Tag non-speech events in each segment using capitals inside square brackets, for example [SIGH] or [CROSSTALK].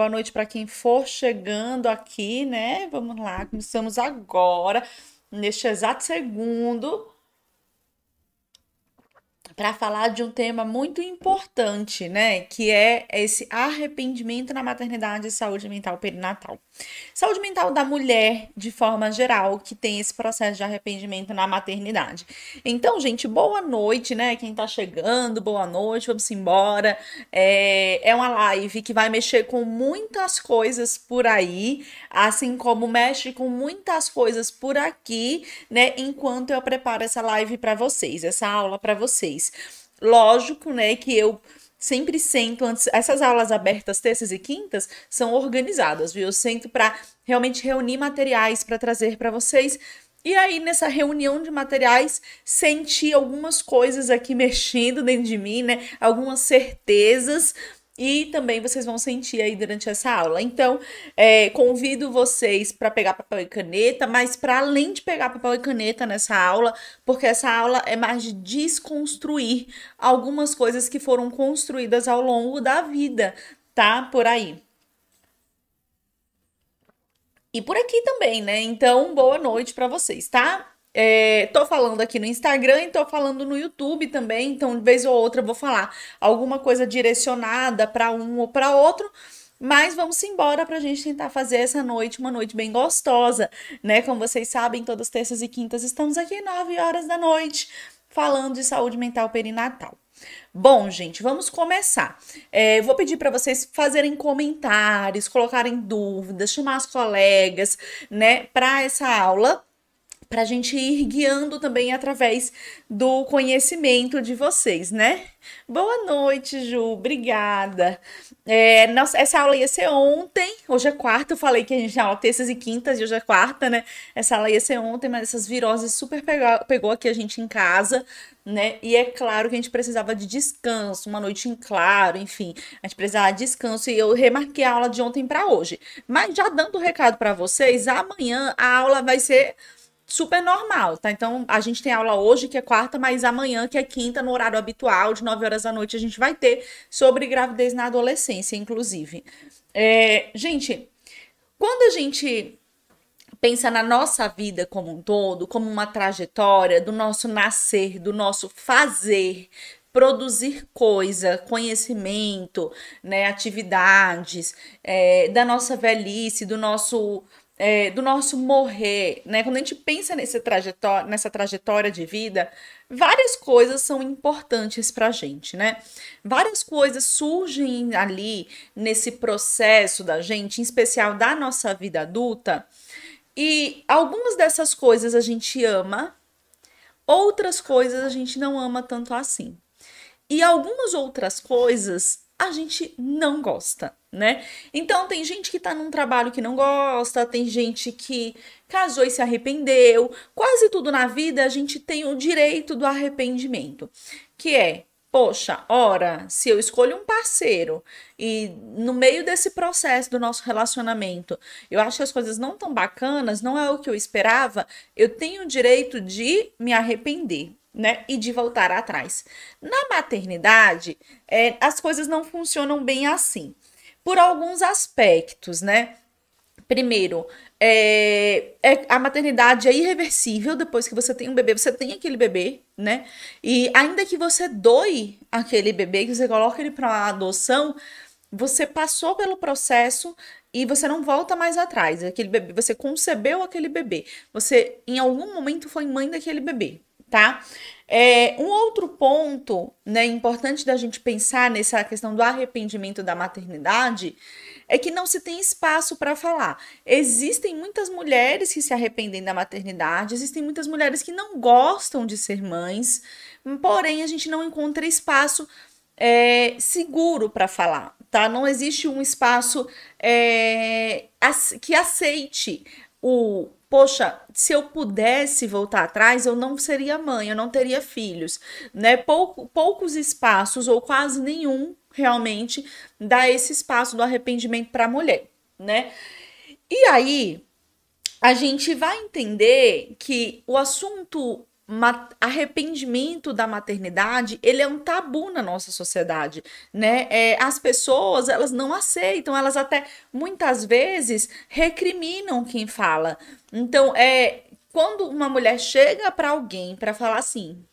Boa noite para quem for chegando aqui, né? Vamos lá, começamos agora, neste exato segundo, para falar de um tema muito importante, né? Que é esse arrependimento na maternidade e saúde mental perinatal. Saúde mental da mulher, de forma geral, que tem esse processo de arrependimento na maternidade. Então, gente, boa noite, né? Quem tá chegando, boa noite, vamos embora. É, é uma live que vai mexer com muitas coisas por aí, assim como mexe com muitas coisas por aqui, né? Enquanto eu preparo essa live para vocês, essa aula para vocês. Lógico, né, que eu sempre sento antes. Essas aulas abertas, terças e quintas, são organizadas, viu? Eu sento para realmente reunir materiais para trazer para vocês. E aí, nessa reunião de materiais, senti algumas coisas aqui [LAUGHS] mexendo dentro de mim, né? Algumas certezas e também vocês vão sentir aí durante essa aula. Então, é, convido vocês para pegar papel e caneta, mas para além de pegar papel e caneta nessa aula, porque essa aula é mais de desconstruir algumas coisas que foram construídas ao longo da vida, tá? Por aí. E por aqui também, né? Então, boa noite para vocês, tá? É, tô falando aqui no Instagram e tô falando no YouTube também, então de vez ou outra eu vou falar alguma coisa direcionada para um ou para outro, mas vamos embora para a gente tentar fazer essa noite uma noite bem gostosa, né? Como vocês sabem, todas terças e quintas estamos aqui 9 horas da noite falando de saúde mental perinatal. Bom, gente, vamos começar. É, vou pedir para vocês fazerem comentários, colocarem dúvidas, chamar as colegas, né, para essa aula para a gente ir guiando também através do conhecimento de vocês, né? Boa noite, Ju, obrigada. É, nossa, essa aula ia ser ontem, hoje é quarta, eu falei que a gente tinha aula terças e quintas e hoje é quarta, né? Essa aula ia ser ontem, mas essas viroses super pegou, pegou aqui a gente em casa, né? E é claro que a gente precisava de descanso, uma noite em claro, enfim, a gente precisava de descanso e eu remarquei a aula de ontem para hoje. Mas já dando o recado para vocês, amanhã a aula vai ser super normal, tá? Então, a gente tem aula hoje, que é quarta, mas amanhã, que é quinta, no horário habitual, de 9 horas da noite, a gente vai ter sobre gravidez na adolescência, inclusive. É, gente, quando a gente pensa na nossa vida como um todo, como uma trajetória do nosso nascer, do nosso fazer, produzir coisa, conhecimento, né, atividades, é, da nossa velhice, do nosso é, do nosso morrer, né? Quando a gente pensa nesse nessa trajetória de vida, várias coisas são importantes para a gente, né? Várias coisas surgem ali nesse processo da gente, em especial da nossa vida adulta, e algumas dessas coisas a gente ama, outras coisas a gente não ama tanto assim. E algumas outras coisas a gente não gosta, né? Então tem gente que tá num trabalho que não gosta, tem gente que casou e se arrependeu. Quase tudo na vida a gente tem o direito do arrependimento, que é Poxa, ora, se eu escolho um parceiro e no meio desse processo do nosso relacionamento eu acho que as coisas não tão bacanas, não é o que eu esperava, eu tenho o direito de me arrepender né? E de voltar atrás. Na maternidade, é, as coisas não funcionam bem assim, por alguns aspectos, né? Primeiro, é, é, a maternidade é irreversível depois que você tem um bebê, você tem aquele bebê, né? E ainda que você doe aquele bebê, que você coloca ele para adoção, você passou pelo processo e você não volta mais atrás. Aquele bebê, você concebeu aquele bebê, você em algum momento foi mãe daquele bebê, tá? É, um outro ponto, né, importante da gente pensar nessa questão do arrependimento da maternidade é que não se tem espaço para falar. Existem muitas mulheres que se arrependem da maternidade, existem muitas mulheres que não gostam de ser mães, porém a gente não encontra espaço é, seguro para falar, tá? Não existe um espaço é, que aceite o poxa, se eu pudesse voltar atrás, eu não seria mãe, eu não teria filhos, né? Pouco, poucos espaços ou quase nenhum realmente dá esse espaço do arrependimento para a mulher, né? E aí a gente vai entender que o assunto arrependimento da maternidade, ele é um tabu na nossa sociedade, né? É, as pessoas, elas não aceitam, elas até muitas vezes recriminam quem fala. Então, é quando uma mulher chega para alguém para falar assim,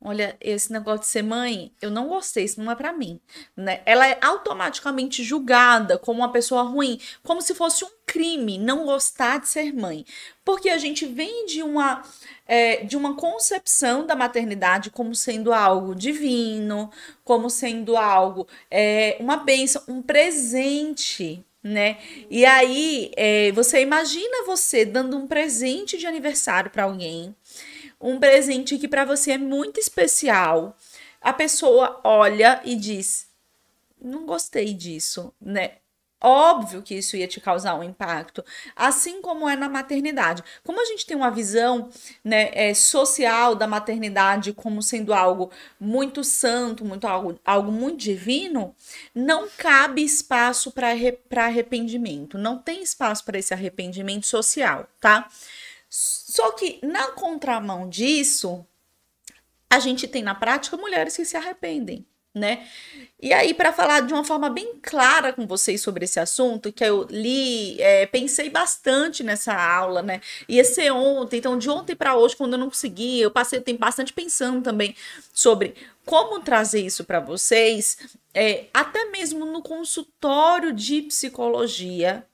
olha, esse negócio de ser mãe, eu não gostei, isso não é para mim, né? Ela é automaticamente julgada como uma pessoa ruim, como se fosse um crime não gostar de ser mãe, porque a gente vem de uma é, de uma concepção da maternidade como sendo algo divino, como sendo algo é, uma bênção, um presente né? E aí, é, você imagina você dando um presente de aniversário para alguém um presente que para você é muito especial, a pessoa olha e diz: "Não gostei disso", né? Óbvio que isso ia te causar um impacto, assim como é na maternidade. Como a gente tem uma visão né, é, social da maternidade como sendo algo muito santo, muito algo, algo muito divino, não cabe espaço para arrependimento, não tem espaço para esse arrependimento social, tá? Só que na contramão disso, a gente tem na prática mulheres que se arrependem, né? E aí, para falar de uma forma bem clara com vocês sobre esse assunto, que eu li, é, pensei bastante nessa aula, né? Ia ser ontem, então de ontem para hoje, quando eu não consegui, eu passei o tempo bastante pensando também sobre como trazer isso para vocês, é, até mesmo no consultório de psicologia,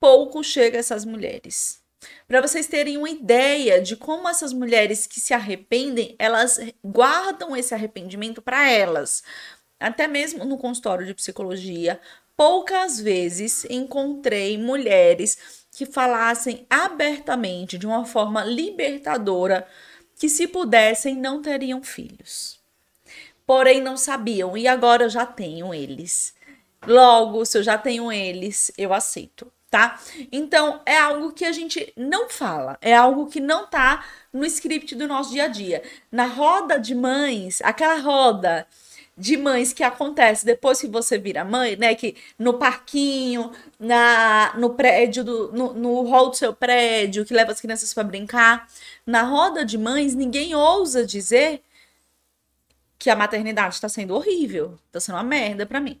pouco chega essas mulheres para vocês terem uma ideia de como essas mulheres que se arrependem, elas guardam esse arrependimento para elas. Até mesmo no consultório de psicologia, poucas vezes encontrei mulheres que falassem abertamente, de uma forma libertadora, que se pudessem não teriam filhos. Porém, não sabiam, e agora eu já tenho eles. Logo, se eu já tenho eles, eu aceito tá? Então, é algo que a gente não fala, é algo que não tá no script do nosso dia a dia. Na roda de mães, aquela roda de mães que acontece depois que você vira mãe, né? Que no parquinho, na, no prédio, do, no, no hall do seu prédio, que leva as crianças para brincar. Na roda de mães, ninguém ousa dizer que a maternidade está sendo horrível, está sendo uma merda para mim.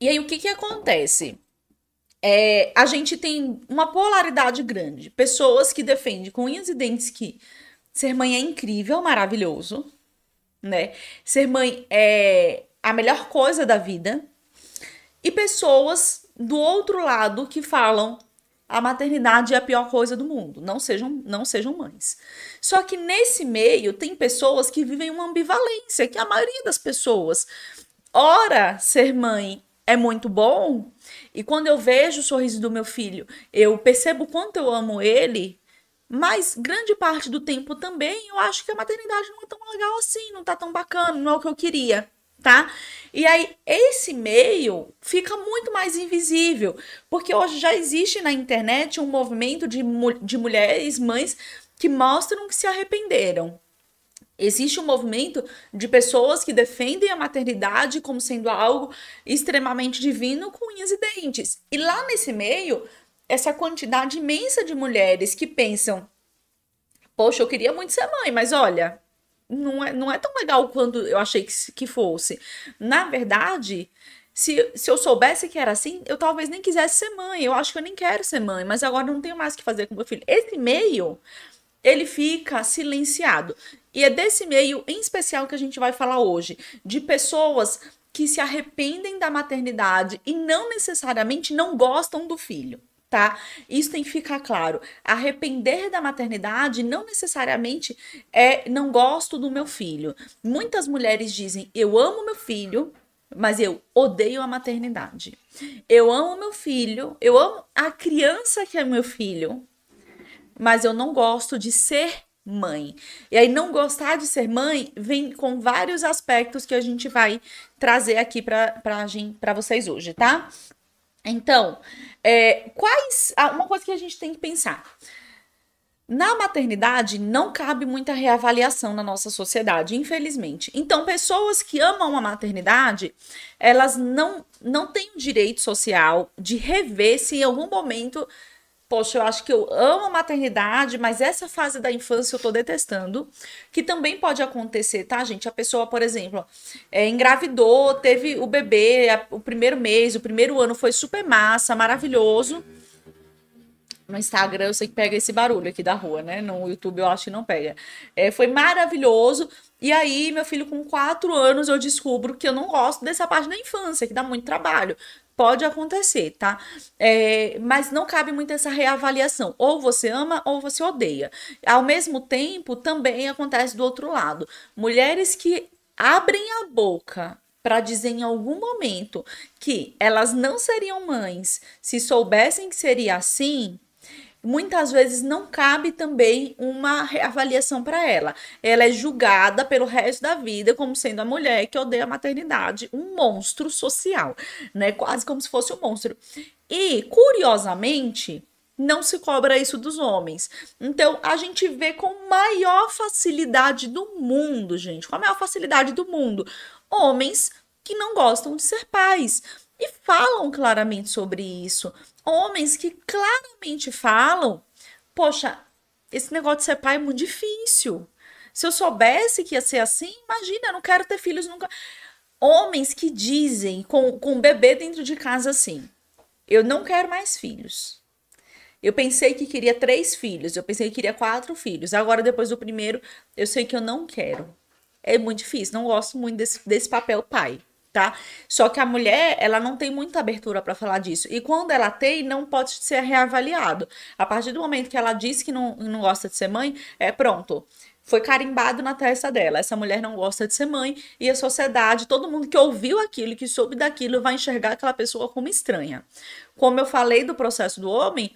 E aí, o que que acontece? É, a gente tem uma polaridade grande. Pessoas que defendem com unhas e dentes que ser mãe é incrível, maravilhoso, né? Ser mãe é a melhor coisa da vida. E pessoas do outro lado que falam a maternidade é a pior coisa do mundo, não sejam, não sejam mães. Só que nesse meio tem pessoas que vivem uma ambivalência, que a maioria das pessoas, ora ser mãe é muito bom. E quando eu vejo o sorriso do meu filho, eu percebo quanto eu amo ele. Mas grande parte do tempo também eu acho que a maternidade não é tão legal assim, não tá tão bacana, não é o que eu queria, tá? E aí esse meio fica muito mais invisível, porque hoje já existe na internet um movimento de, de mulheres, mães que mostram que se arrependeram. Existe um movimento de pessoas que defendem a maternidade como sendo algo extremamente divino com unhas e dentes. E lá nesse meio, essa quantidade imensa de mulheres que pensam: Poxa, eu queria muito ser mãe, mas olha, não é, não é tão legal quanto eu achei que, que fosse. Na verdade, se, se eu soubesse que era assim, eu talvez nem quisesse ser mãe. Eu acho que eu nem quero ser mãe, mas agora não tenho mais o que fazer com meu filho. Esse meio ele fica silenciado. E é desse meio em especial que a gente vai falar hoje, de pessoas que se arrependem da maternidade e não necessariamente não gostam do filho. Tá? Isso tem que ficar claro. Arrepender da maternidade não necessariamente é não gosto do meu filho. Muitas mulheres dizem: "Eu amo meu filho, mas eu odeio a maternidade. Eu amo meu filho, eu amo a criança que é meu filho, mas eu não gosto de ser mãe. E aí, não gostar de ser mãe vem com vários aspectos que a gente vai trazer aqui para vocês hoje, tá? Então, é, quais. Ah, uma coisa que a gente tem que pensar. Na maternidade, não cabe muita reavaliação na nossa sociedade, infelizmente. Então, pessoas que amam a maternidade, elas não, não têm o direito social de rever se em algum momento poxa, eu acho que eu amo a maternidade, mas essa fase da infância eu tô detestando, que também pode acontecer, tá, gente? A pessoa, por exemplo, é, engravidou, teve o bebê, a, o primeiro mês, o primeiro ano foi super massa, maravilhoso. No Instagram eu sei que pega esse barulho aqui da rua, né? No YouTube eu acho que não pega. É, foi maravilhoso. E aí, meu filho, com quatro anos, eu descubro que eu não gosto dessa parte da infância, que dá muito trabalho. Pode acontecer, tá? É, mas não cabe muito essa reavaliação. Ou você ama ou você odeia. Ao mesmo tempo, também acontece do outro lado. Mulheres que abrem a boca para dizer em algum momento que elas não seriam mães se soubessem que seria assim, muitas vezes não cabe também uma reavaliação para ela. Ela é julgada pelo resto da vida como sendo a mulher que odeia a maternidade, um monstro social, né? Quase como se fosse um monstro. E, curiosamente, não se cobra isso dos homens. Então, a gente vê com maior facilidade do mundo, gente, com a maior facilidade do mundo, homens que não gostam de ser pais e falam claramente sobre isso. Homens que claramente falam: poxa, esse negócio de ser pai é muito difícil. Se eu soubesse que ia ser assim, imagina, eu não quero ter filhos nunca. Homens que dizem com, com um bebê dentro de casa assim: eu não quero mais filhos. Eu pensei que queria três filhos, eu pensei que queria quatro filhos. Agora, depois do primeiro, eu sei que eu não quero. É muito difícil, não gosto muito desse, desse papel pai tá? Só que a mulher, ela não tem muita abertura para falar disso. E quando ela tem, não pode ser reavaliado. A partir do momento que ela diz que não, não gosta de ser mãe, é pronto. Foi carimbado na testa dela. Essa mulher não gosta de ser mãe e a sociedade, todo mundo que ouviu aquilo, que soube daquilo, vai enxergar aquela pessoa como estranha. Como eu falei do processo do homem,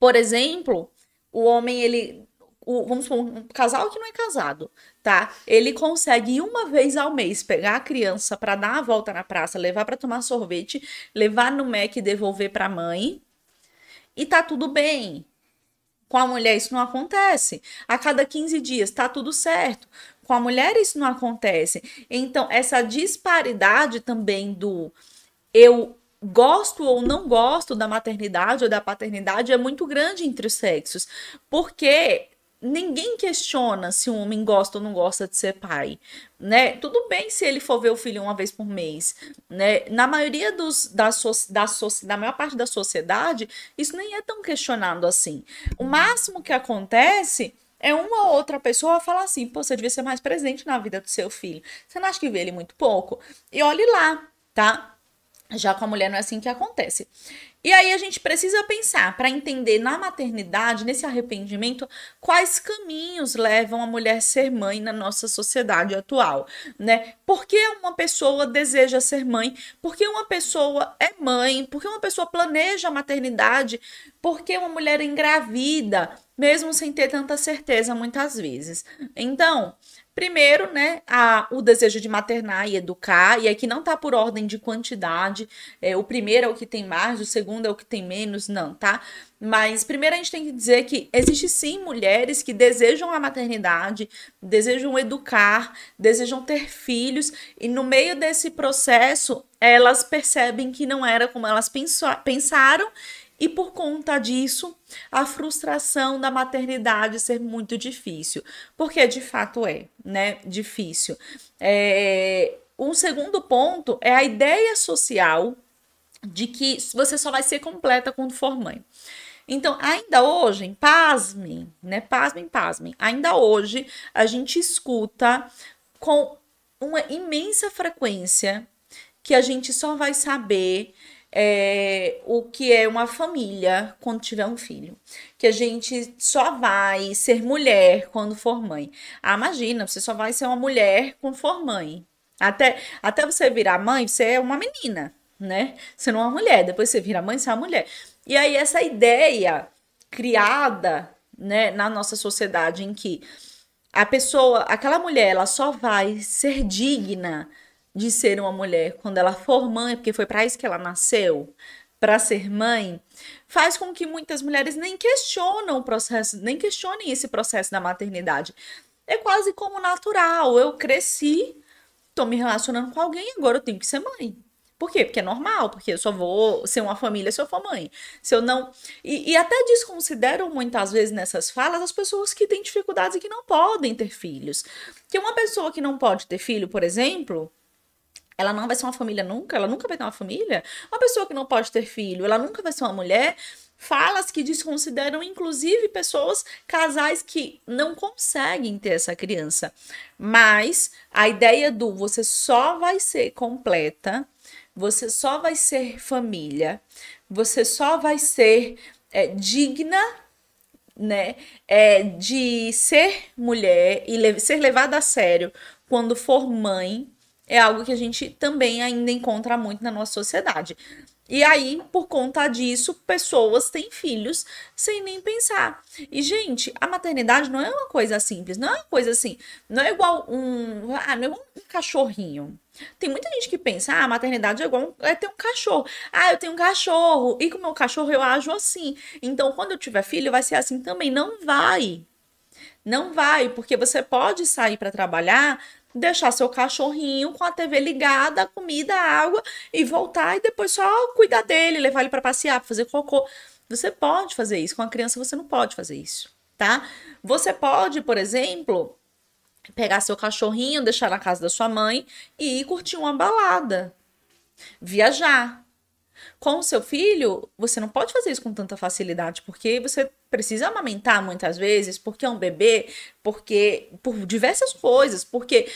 por exemplo, o homem ele o, vamos supor, um casal que não é casado, tá? Ele consegue uma vez ao mês pegar a criança para dar a volta na praça, levar para tomar sorvete, levar no Mac e devolver para a mãe. E tá tudo bem. Com a mulher isso não acontece. A cada 15 dias tá tudo certo. Com a mulher isso não acontece. Então, essa disparidade também do eu gosto ou não gosto da maternidade ou da paternidade é muito grande entre os sexos. Porque ninguém questiona se um homem gosta ou não gosta de ser pai, né? Tudo bem se ele for ver o filho uma vez por mês, né? Na maioria dos da, so, da, so, da maior parte da sociedade, isso nem é tão questionado assim. O máximo que acontece é uma ou outra pessoa falar assim, pô, você devia ser mais presente na vida do seu filho. Você não acha que vê ele muito pouco? E olhe lá, tá? Já com a mulher não é assim que acontece. E aí a gente precisa pensar para entender na maternidade, nesse arrependimento, quais caminhos levam a mulher ser mãe na nossa sociedade atual, né? Por que uma pessoa deseja ser mãe? Por que uma pessoa é mãe? Por que uma pessoa planeja a maternidade? Por que uma mulher engravida, mesmo sem ter tanta certeza muitas vezes? Então, Primeiro, né, a, o desejo de maternar e educar, e aqui não tá por ordem de quantidade, é, o primeiro é o que tem mais, o segundo é o que tem menos, não, tá? Mas primeiro a gente tem que dizer que existe sim mulheres que desejam a maternidade, desejam educar, desejam ter filhos, e no meio desse processo elas percebem que não era como elas pensaram e por conta disso, a frustração da maternidade ser muito difícil. Porque de fato é, né? Difícil. É... Um segundo ponto é a ideia social de que você só vai ser completa quando for mãe. Então, ainda hoje, pasmem, né? Pasmem, pasmem. Ainda hoje, a gente escuta com uma imensa frequência que a gente só vai saber é, o que é uma família quando tiver um filho. Que a gente só vai ser mulher quando for mãe. Ah, imagina, você só vai ser uma mulher quando for mãe. Até, até você virar mãe, você é uma menina, né? Você não é uma mulher. Depois você vira mãe, você é uma mulher. E aí, essa ideia criada né, na nossa sociedade em que a pessoa, aquela mulher, ela só vai ser digna de ser uma mulher quando ela for mãe, porque foi para isso que ela nasceu, para ser mãe, faz com que muitas mulheres nem questionam o processo, nem questionem esse processo da maternidade. É quase como natural. Eu cresci, tô me relacionando com alguém, agora eu tenho que ser mãe. Por quê? Porque é normal, porque eu só vou ser uma família se eu for mãe. Se eu não. E, e, até desconsideram muitas vezes nessas falas as pessoas que têm dificuldades e que não podem ter filhos. Que uma pessoa que não pode ter filho, por exemplo, ela não vai ser uma família nunca, ela nunca vai ter uma família. Uma pessoa que não pode ter filho, ela nunca vai ser uma mulher. Falas que desconsideram, inclusive, pessoas, casais que não conseguem ter essa criança. Mas a ideia do você só vai ser completa, você só vai ser família, você só vai ser é, digna né, é, de ser mulher e le ser levada a sério quando for mãe é algo que a gente também ainda encontra muito na nossa sociedade. E aí, por conta disso, pessoas têm filhos sem nem pensar. E, gente, a maternidade não é uma coisa simples, não é uma coisa assim, não é igual um, ah, não é igual um cachorrinho. Tem muita gente que pensa, ah, a maternidade é igual é ter um cachorro. Ah, eu tenho um cachorro, e com o meu cachorro eu ajo assim. Então, quando eu tiver filho, vai ser assim também. Não vai. Não vai, porque você pode sair para trabalhar deixar seu cachorrinho com a TV ligada, comida, água e voltar e depois só cuidar dele, levar ele para passear, pra fazer cocô. Você pode fazer isso, com a criança você não pode fazer isso, tá? Você pode, por exemplo, pegar seu cachorrinho, deixar na casa da sua mãe e ir curtir uma balada, viajar. Com o seu filho, você não pode fazer isso com tanta facilidade, porque você precisa amamentar muitas vezes, porque é um bebê, porque por diversas coisas, porque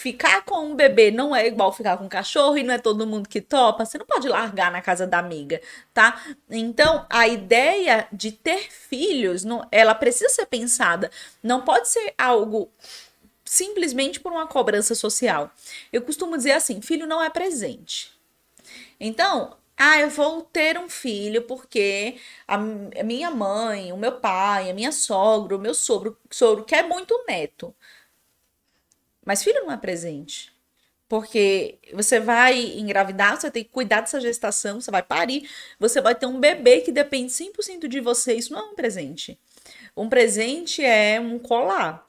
ficar com um bebê não é igual ficar com um cachorro e não é todo mundo que topa, você não pode largar na casa da amiga, tá? Então, a ideia de ter filhos, não, ela precisa ser pensada, não pode ser algo simplesmente por uma cobrança social. Eu costumo dizer assim, filho não é presente. Então, ah, eu vou ter um filho porque a, minha mãe, o meu pai, a minha sogra, o meu sogro, sogro quer muito neto. Mas filho não é presente. Porque você vai engravidar, você tem que cuidar dessa gestação, você vai parir, você vai ter um bebê que depende 100% de você. Isso não é um presente. Um presente é um colar.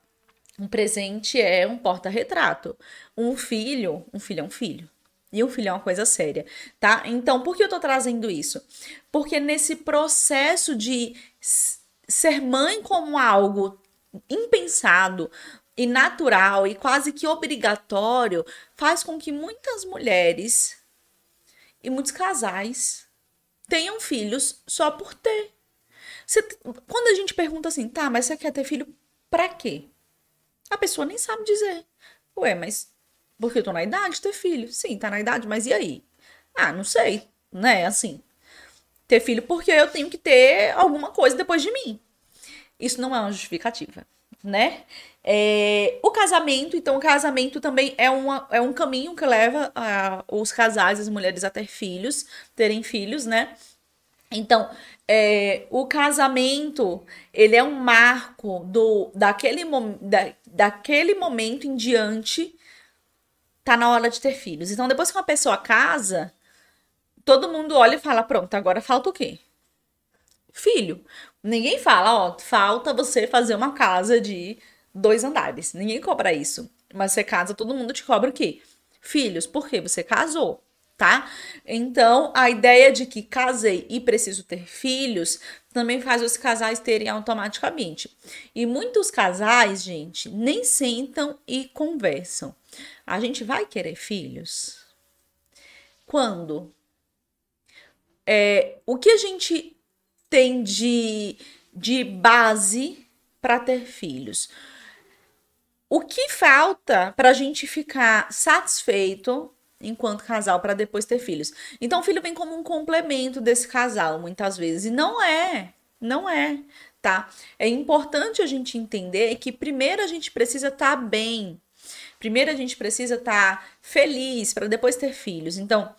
Um presente é um porta-retrato. Um filho, um filho é um filho. E o filho é uma coisa séria, tá? Então, por que eu tô trazendo isso? Porque nesse processo de ser mãe como algo impensado e natural e quase que obrigatório, faz com que muitas mulheres e muitos casais tenham filhos só por ter. Você, quando a gente pergunta assim, tá, mas você quer ter filho pra quê? A pessoa nem sabe dizer. Ué, mas porque eu tô na idade de ter filho. Sim, tá na idade, mas e aí? Ah, não sei, né? Assim, ter filho porque eu tenho que ter alguma coisa depois de mim. Isso não é uma justificativa, né? É, o casamento, então, o casamento também é, uma, é um caminho que leva a, os casais, as mulheres a ter filhos, terem filhos, né? Então, é, o casamento, ele é um marco do, daquele, da, daquele momento em diante tá na hora de ter filhos. Então, depois que uma pessoa casa, todo mundo olha e fala: pronto, agora falta o quê? Filho. Ninguém fala, ó, falta você fazer uma casa de dois andares. Ninguém cobra isso. Mas você casa, todo mundo te cobra o quê? Filhos. Por quê? Você casou, tá? Então, a ideia de que casei e preciso ter filhos também faz os casais terem automaticamente. E muitos casais, gente, nem sentam e conversam. A gente vai querer filhos? Quando? É, o que a gente tem de, de base para ter filhos? O que falta para a gente ficar satisfeito enquanto casal para depois ter filhos? Então, o filho vem como um complemento desse casal, muitas vezes. E não é, não é, tá? É importante a gente entender que primeiro a gente precisa estar tá bem Primeiro a gente precisa estar tá feliz para depois ter filhos. Então,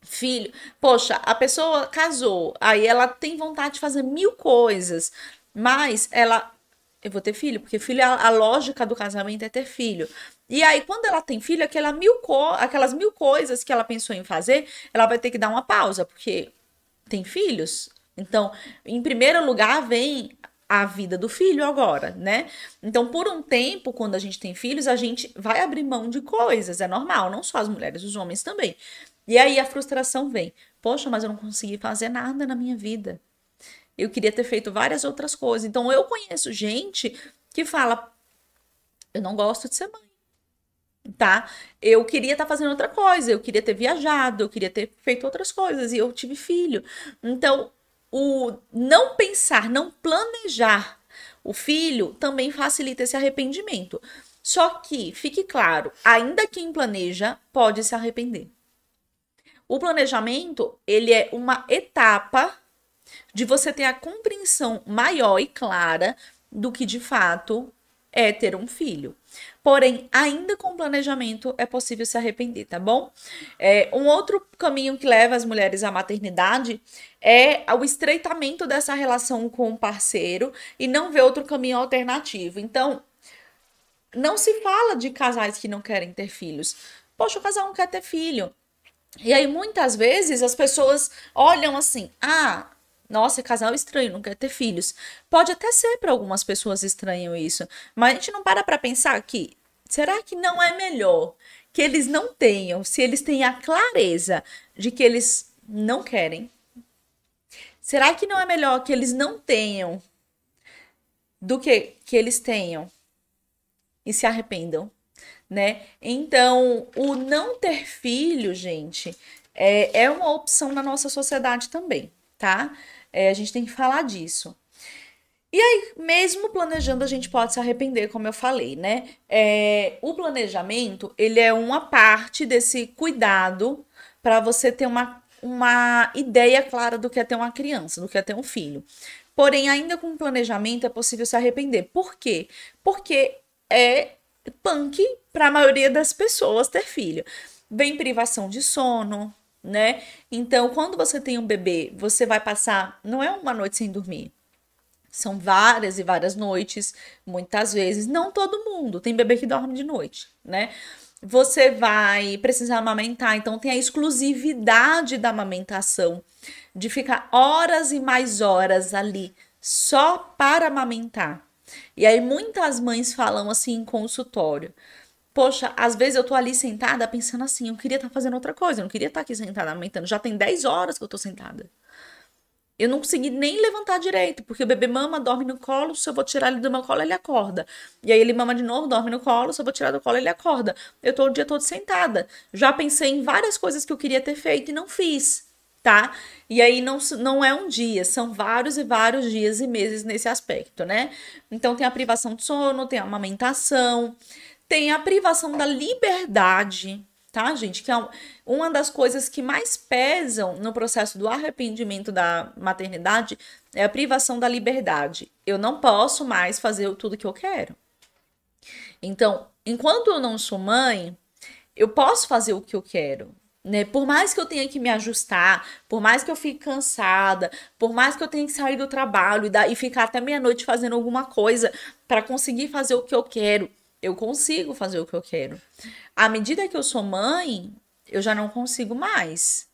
filho, poxa, a pessoa casou, aí ela tem vontade de fazer mil coisas, mas ela eu vou ter filho, porque filho, a, a, lógica do casamento é ter filho. E aí, quando ela tem filho, aquela mil aquelas mil coisas que ela pensou em fazer, ela vai ter que dar uma pausa, porque tem filhos. Então, em primeiro lugar, vem a vida do filho agora, né? Então, por um tempo, quando a gente tem filhos, a gente vai abrir mão de coisas, é normal, não só as mulheres, os homens também. E aí a frustração vem. Poxa, mas eu não consegui fazer nada na minha vida. Eu queria ter feito várias outras coisas. Então, eu conheço gente que fala: eu não gosto de ser mãe tá? Eu queria estar tá fazendo outra coisa, eu queria ter viajado, eu queria ter feito outras coisas e eu tive filho. Então, o não pensar, não planejar o filho também facilita esse arrependimento. Só que, fique claro, ainda quem planeja pode se arrepender. O planejamento, ele é uma etapa de você ter a compreensão maior e clara do que de fato é ter um filho. Porém, ainda com planejamento é possível se arrepender, tá bom? É, um outro caminho que leva as mulheres à maternidade é o estreitamento dessa relação com o parceiro e não ver outro caminho alternativo. Então, não se fala de casais que não querem ter filhos. Poxa, o casal não quer ter filho. E aí, muitas vezes, as pessoas olham assim: ah, nossa, casal estranho, não quer ter filhos. Pode até ser para algumas pessoas estranho isso, mas a gente não para para pensar que será que não é melhor que eles não tenham, se eles têm a clareza de que eles não querem? Será que não é melhor que eles não tenham do que que eles tenham e se arrependam, né? Então, o não ter filho, gente, é, é uma opção na nossa sociedade também, tá? É, a gente tem que falar disso. E aí, mesmo planejando, a gente pode se arrepender, como eu falei, né? É, o planejamento, ele é uma parte desse cuidado para você ter uma, uma ideia clara do que é ter uma criança, do que é ter um filho. Porém, ainda com planejamento, é possível se arrepender. Por quê? Porque é punk para a maioria das pessoas ter filho. Vem privação de sono, né? Então, quando você tem um bebê, você vai passar, não é uma noite sem dormir. São várias e várias noites, muitas vezes, não todo mundo, tem bebê que dorme de noite, né? Você vai precisar amamentar, então tem a exclusividade da amamentação, de ficar horas e mais horas ali só para amamentar. E aí muitas mães falam assim em consultório: Poxa, às vezes eu tô ali sentada pensando assim, eu queria estar tá fazendo outra coisa, eu não queria estar tá aqui sentada amamentando. Já tem 10 horas que eu tô sentada. Eu não consegui nem levantar direito, porque o bebê mama, dorme no colo, se eu vou tirar ele do meu colo, ele acorda. E aí ele mama de novo, dorme no colo, se eu vou tirar do colo, ele acorda. Eu tô o dia todo sentada. Já pensei em várias coisas que eu queria ter feito e não fiz, tá? E aí não, não é um dia, são vários e vários dias e meses nesse aspecto, né? Então tem a privação de sono, tem a amamentação, tem a privação da liberdade, tá, gente? Que é uma das coisas que mais pesam no processo do arrependimento da maternidade é a privação da liberdade. Eu não posso mais fazer tudo que eu quero. Então, enquanto eu não sou mãe, eu posso fazer o que eu quero. Né? Por mais que eu tenha que me ajustar, por mais que eu fique cansada, por mais que eu tenha que sair do trabalho e, e ficar até meia-noite fazendo alguma coisa para conseguir fazer o que eu quero, eu consigo fazer o que eu quero. À medida que eu sou mãe, eu já não consigo mais.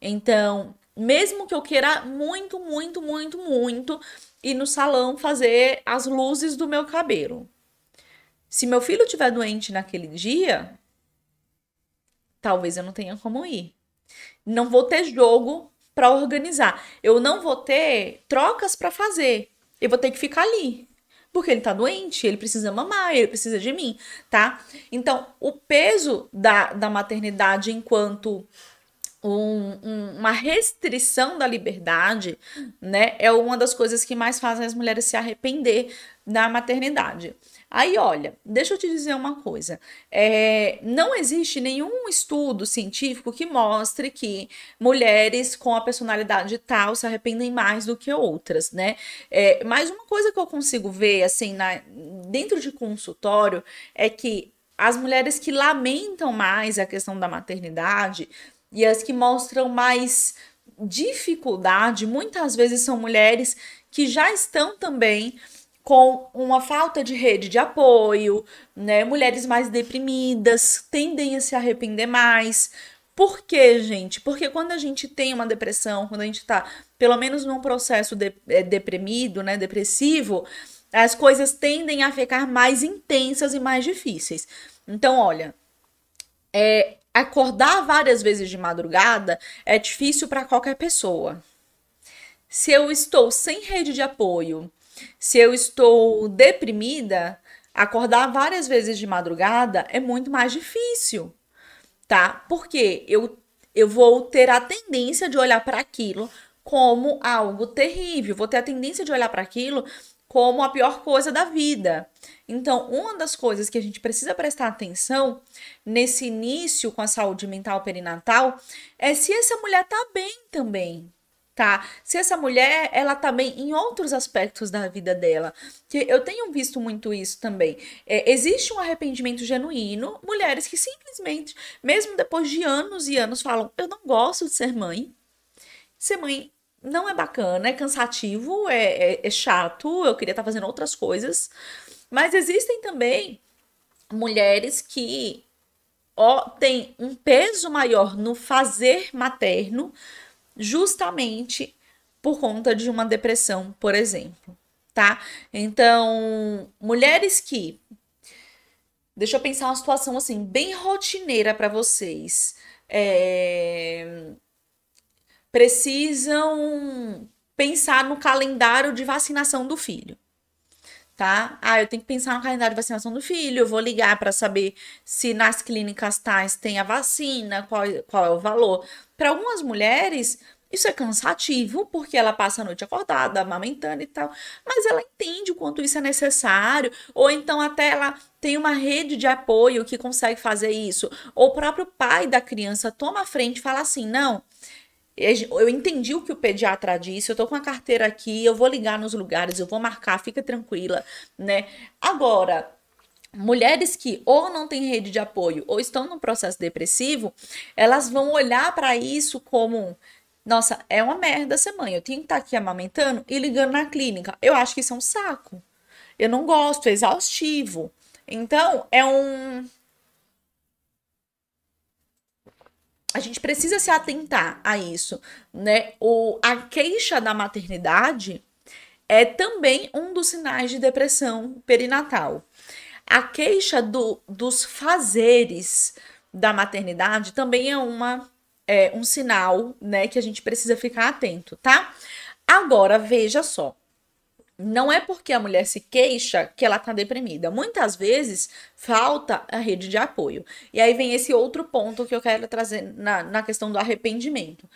Então, mesmo que eu queira muito, muito, muito, muito ir no salão fazer as luzes do meu cabelo. Se meu filho estiver doente naquele dia, talvez eu não tenha como ir. Não vou ter jogo para organizar. Eu não vou ter trocas para fazer. Eu vou ter que ficar ali porque ele tá doente, ele precisa mamar, ele precisa de mim, tá? Então, o peso da, da maternidade enquanto um, um, uma restrição da liberdade, né, é uma das coisas que mais fazem as mulheres se arrepender da maternidade. Aí, olha, deixa eu te dizer uma coisa: é, não existe nenhum estudo científico que mostre que mulheres com a personalidade tal se arrependem mais do que outras, né? É, mas uma coisa que eu consigo ver, assim, na, dentro de consultório, é que as mulheres que lamentam mais a questão da maternidade e as que mostram mais dificuldade, muitas vezes são mulheres que já estão também com uma falta de rede de apoio, né? Mulheres mais deprimidas tendem a se arrepender mais. Por quê, gente? Porque quando a gente tem uma depressão, quando a gente tá, pelo menos num processo de, é, deprimido, né, depressivo, as coisas tendem a ficar mais intensas e mais difíceis. Então, olha, é, acordar várias vezes de madrugada é difícil para qualquer pessoa. Se eu estou sem rede de apoio, se eu estou deprimida, acordar várias vezes de madrugada é muito mais difícil, tá? Porque eu, eu vou ter a tendência de olhar para aquilo como algo terrível, vou ter a tendência de olhar para aquilo como a pior coisa da vida. Então, uma das coisas que a gente precisa prestar atenção nesse início com a saúde mental perinatal é se essa mulher tá bem também, tá? Se essa mulher, ela tá bem em outros aspectos da vida dela. Que eu tenho visto muito isso também. É, existe um arrependimento genuíno, mulheres que simplesmente, mesmo depois de anos e anos, falam: Eu não gosto de ser mãe. Ser mãe não é bacana, é cansativo, é, é, é chato, eu queria estar tá fazendo outras coisas. Mas existem também mulheres que ó, têm um peso maior no fazer materno justamente por conta de uma depressão, por exemplo, tá? Então, mulheres que Deixa eu pensar uma situação assim, bem rotineira para vocês. É... Precisam pensar no calendário de vacinação do filho. Tá? Ah, eu tenho que pensar no calendário de vacinação do filho, eu vou ligar para saber se nas clínicas tais tem a vacina, qual, qual é o valor. Para algumas mulheres, isso é cansativo, porque ela passa a noite acordada, amamentando e tal, mas ela entende o quanto isso é necessário, ou então até ela tem uma rede de apoio que consegue fazer isso, ou o próprio pai da criança toma a frente e fala assim: não. Eu entendi o que o pediatra disse, eu tô com a carteira aqui, eu vou ligar nos lugares, eu vou marcar, fica tranquila, né? Agora, Mulheres que ou não têm rede de apoio ou estão num processo depressivo, elas vão olhar para isso como nossa, é uma merda ser mãe. Eu tenho que estar tá aqui amamentando e ligando na clínica. Eu acho que isso é um saco. Eu não gosto, é exaustivo. Então, é um. A gente precisa se atentar a isso, né? O, a queixa da maternidade é também um dos sinais de depressão perinatal. A queixa do, dos fazeres da maternidade também é uma é, um sinal, né, que a gente precisa ficar atento, tá? Agora, veja só. Não é porque a mulher se queixa que ela tá deprimida. Muitas vezes falta a rede de apoio. E aí vem esse outro ponto que eu quero trazer na, na questão do arrependimento.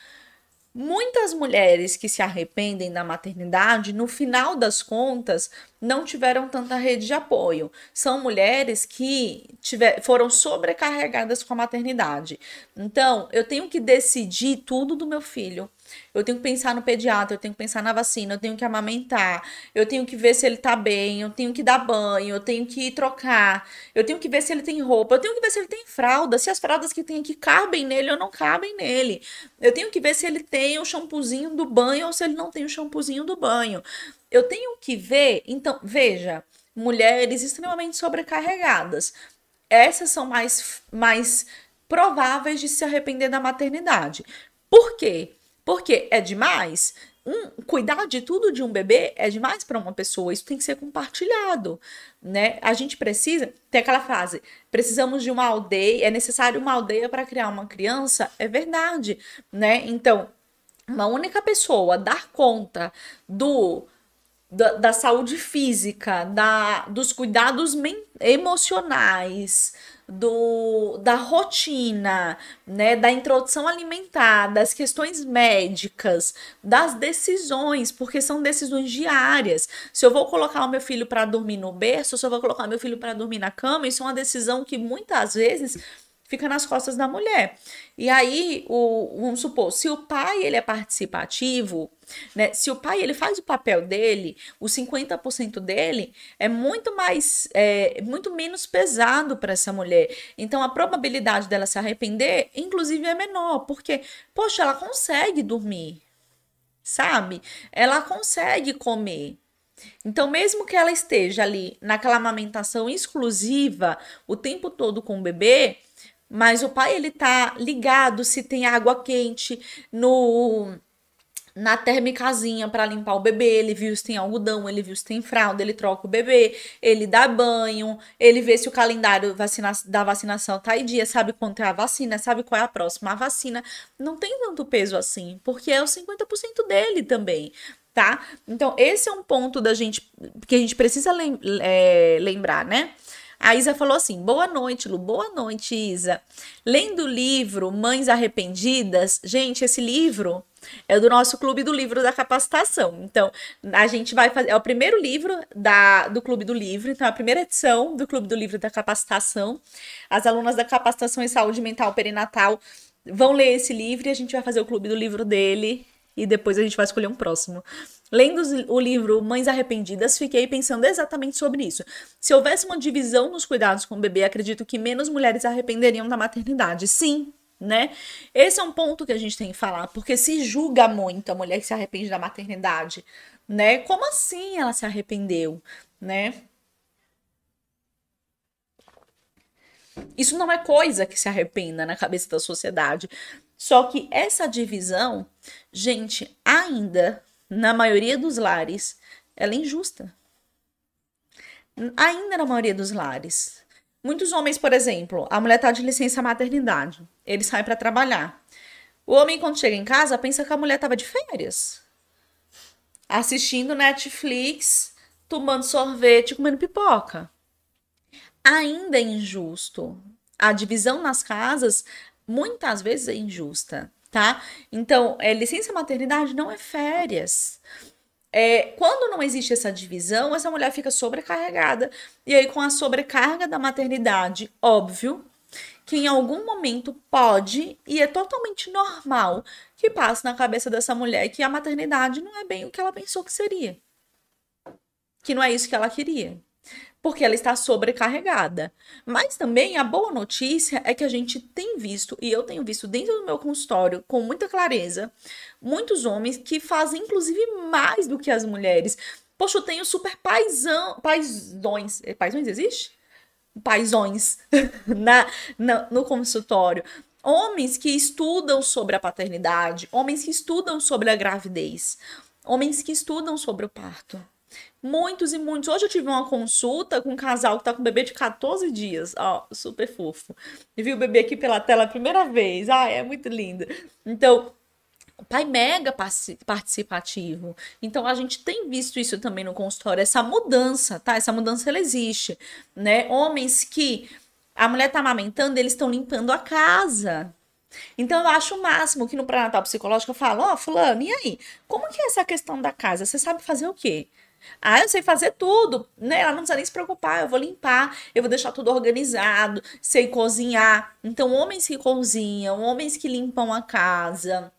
Muitas mulheres que se arrependem da maternidade, no final das contas, não tiveram tanta rede de apoio. São mulheres que tiver, foram sobrecarregadas com a maternidade. Então, eu tenho que decidir tudo do meu filho. Eu tenho que pensar no pediatra, eu tenho que pensar na vacina, eu tenho que amamentar, eu tenho que ver se ele tá bem, eu tenho que dar banho, eu tenho que trocar, eu tenho que ver se ele tem roupa, eu tenho que ver se ele tem fralda, se as fraldas que tem aqui cabem nele ou não cabem nele. Eu tenho que ver se ele tem o shampoozinho do banho ou se ele não tem o shampoozinho do banho. Eu tenho que ver, então, veja, mulheres extremamente sobrecarregadas. Essas são mais, mais prováveis de se arrepender da maternidade. Por quê? Porque é demais. Um, cuidar de tudo de um bebê é demais para uma pessoa, isso tem que ser compartilhado, né? A gente precisa, tem aquela frase, precisamos de uma aldeia, é necessário uma aldeia para criar uma criança, é verdade, né? Então, uma única pessoa dar conta do da, da saúde física, da, dos cuidados emocionais, do, da rotina, né, da introdução alimentar, das questões médicas, das decisões, porque são decisões diárias. Se eu vou colocar o meu filho para dormir no berço, se eu vou colocar meu filho para dormir na cama, isso é uma decisão que muitas vezes fica nas costas da mulher. E aí, o, vamos supor, se o pai ele é participativo, né? Se o pai ele faz o papel dele, os 50% dele é muito mais, é, muito menos pesado para essa mulher. Então a probabilidade dela se arrepender, inclusive, é menor, porque, poxa, ela consegue dormir, sabe? Ela consegue comer. Então, mesmo que ela esteja ali naquela amamentação exclusiva o tempo todo com o bebê, mas o pai ele tá ligado se tem água quente no na térmicazinha para limpar o bebê, ele viu se tem algodão, ele viu se tem fralda, ele troca o bebê, ele dá banho, ele vê se o calendário vacina da vacinação tá em dia, sabe quanto é a vacina, sabe qual é a próxima vacina. Não tem tanto peso assim, porque é os 50% dele também tá? Então, esse é um ponto da gente que a gente precisa lem é, lembrar, né? A Isa falou assim: boa noite, Lu. Boa noite, Isa. Lendo o livro Mães Arrependidas, gente, esse livro é do nosso Clube do Livro da Capacitação. Então, a gente vai fazer. É o primeiro livro da, do Clube do Livro, então, é a primeira edição do Clube do Livro da Capacitação. As alunas da Capacitação em Saúde Mental Perinatal vão ler esse livro e a gente vai fazer o Clube do Livro dele e depois a gente vai escolher um próximo. Lendo o livro Mães Arrependidas, fiquei pensando exatamente sobre isso. Se houvesse uma divisão nos cuidados com o bebê, acredito que menos mulheres arrependeriam da maternidade. Sim, né? Esse é um ponto que a gente tem que falar, porque se julga muito a mulher que se arrepende da maternidade, né? Como assim ela se arrependeu, né? Isso não é coisa que se arrependa na cabeça da sociedade. Só que essa divisão, gente, ainda na maioria dos lares, ela é injusta. Ainda na maioria dos lares. Muitos homens, por exemplo, a mulher tá de licença maternidade, ele sai para trabalhar. O homem, quando chega em casa, pensa que a mulher tava de férias, assistindo Netflix, tomando sorvete, comendo pipoca. Ainda é injusto. A divisão nas casas muitas vezes é injusta, tá? Então, é, licença maternidade não é férias. É, quando não existe essa divisão, essa mulher fica sobrecarregada. E aí, com a sobrecarga da maternidade, óbvio que em algum momento pode, e é totalmente normal, que passe na cabeça dessa mulher que a maternidade não é bem o que ela pensou que seria. Que não é isso que ela queria porque ela está sobrecarregada. Mas também a boa notícia é que a gente tem visto, e eu tenho visto dentro do meu consultório com muita clareza, muitos homens que fazem inclusive mais do que as mulheres. Poxa, eu tenho super paisão, paisões. É, paisões existe? Paisões [LAUGHS] na, na, no consultório. Homens que estudam sobre a paternidade, homens que estudam sobre a gravidez, homens que estudam sobre o parto. Muitos e muitos. Hoje eu tive uma consulta com um casal que tá com um bebê de 14 dias. Ó, super fofo. E vi o bebê aqui pela tela a primeira vez. Ah, é muito lindo. Então, pai mega participativo. Então a gente tem visto isso também no consultório, essa mudança, tá? Essa mudança ela existe, né? Homens que a mulher tá amamentando, eles estão limpando a casa. Então eu acho o máximo que no pré-natal psicológico eu falo, ó, oh, fulano, e aí? Como que é essa questão da casa? Você sabe fazer o quê? Ah, eu sei fazer tudo, né? Ela não precisa nem se preocupar, eu vou limpar, eu vou deixar tudo organizado, sei cozinhar. Então, homens que cozinham, homens que limpam a casa,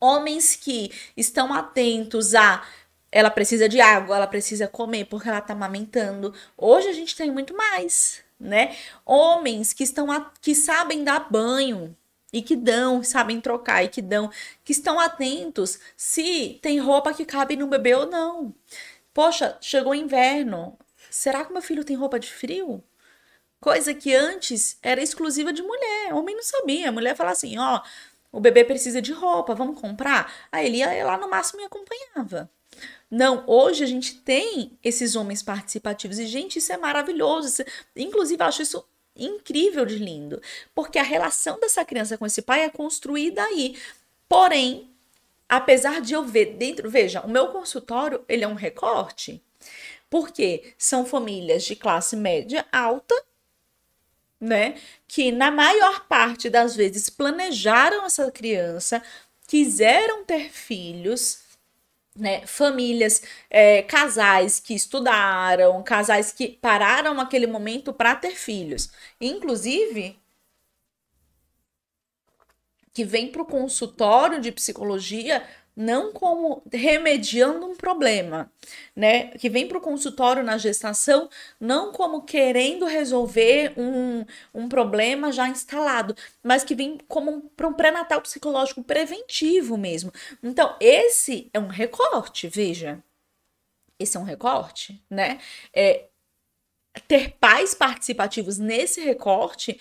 homens que estão atentos a ela precisa de água, ela precisa comer porque ela tá amamentando. Hoje a gente tem muito mais, né? Homens que estão a, que sabem dar banho, e que dão, sabem trocar e que dão, que estão atentos se tem roupa que cabe no bebê ou não. Poxa, chegou o inverno. Será que meu filho tem roupa de frio? Coisa que antes era exclusiva de mulher. Homem não sabia. A mulher falava assim: ó, o bebê precisa de roupa, vamos comprar? Aí ele ia lá no máximo e acompanhava. Não, hoje a gente tem esses homens participativos e, gente, isso é maravilhoso. Isso, inclusive, eu acho isso incrível de lindo, porque a relação dessa criança com esse pai é construída aí. Porém, apesar de eu ver dentro, veja, o meu consultório, ele é um recorte, porque são famílias de classe média alta, né, que na maior parte das vezes planejaram essa criança, quiseram ter filhos, né, famílias, é, casais que estudaram, casais que pararam aquele momento para ter filhos. Inclusive, que vem para o consultório de psicologia não como remediando um problema, né? Que vem para o consultório na gestação não como querendo resolver um, um problema já instalado, mas que vem como para um pré-natal psicológico preventivo mesmo. Então, esse é um recorte, veja. Esse é um recorte, né? É, ter pais participativos nesse recorte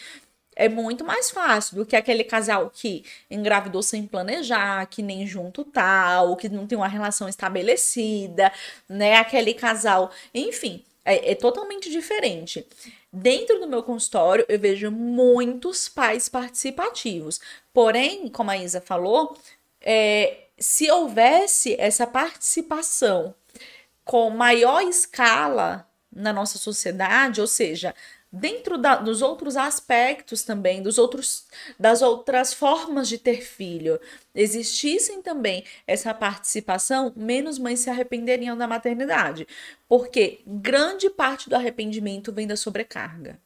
é muito mais fácil do que aquele casal que engravidou sem planejar, que nem junto tá, ou que não tem uma relação estabelecida, né? Aquele casal, enfim, é, é totalmente diferente. Dentro do meu consultório, eu vejo muitos pais participativos. Porém, como a Isa falou, é, se houvesse essa participação com maior escala na nossa sociedade, ou seja, dentro da, dos outros aspectos também, dos outros, das outras formas de ter filho, existissem também essa participação, menos mães se arrependeriam da maternidade, porque grande parte do arrependimento vem da sobrecarga.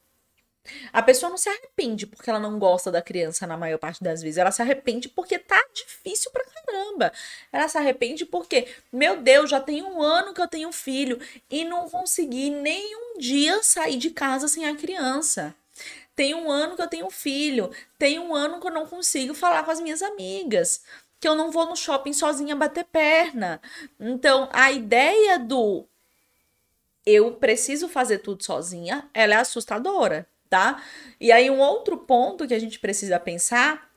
A pessoa não se arrepende porque ela não gosta da criança na maior parte das vezes. Ela se arrepende porque tá difícil pra caramba. Ela se arrepende porque, meu Deus, já tem um ano que eu tenho filho e não consegui nem um dia sair de casa sem a criança. Tem um ano que eu tenho filho. Tem um ano que eu não consigo falar com as minhas amigas. Que eu não vou no shopping sozinha bater perna. Então, a ideia do eu preciso fazer tudo sozinha, ela é assustadora tá? E aí um outro ponto que a gente precisa pensar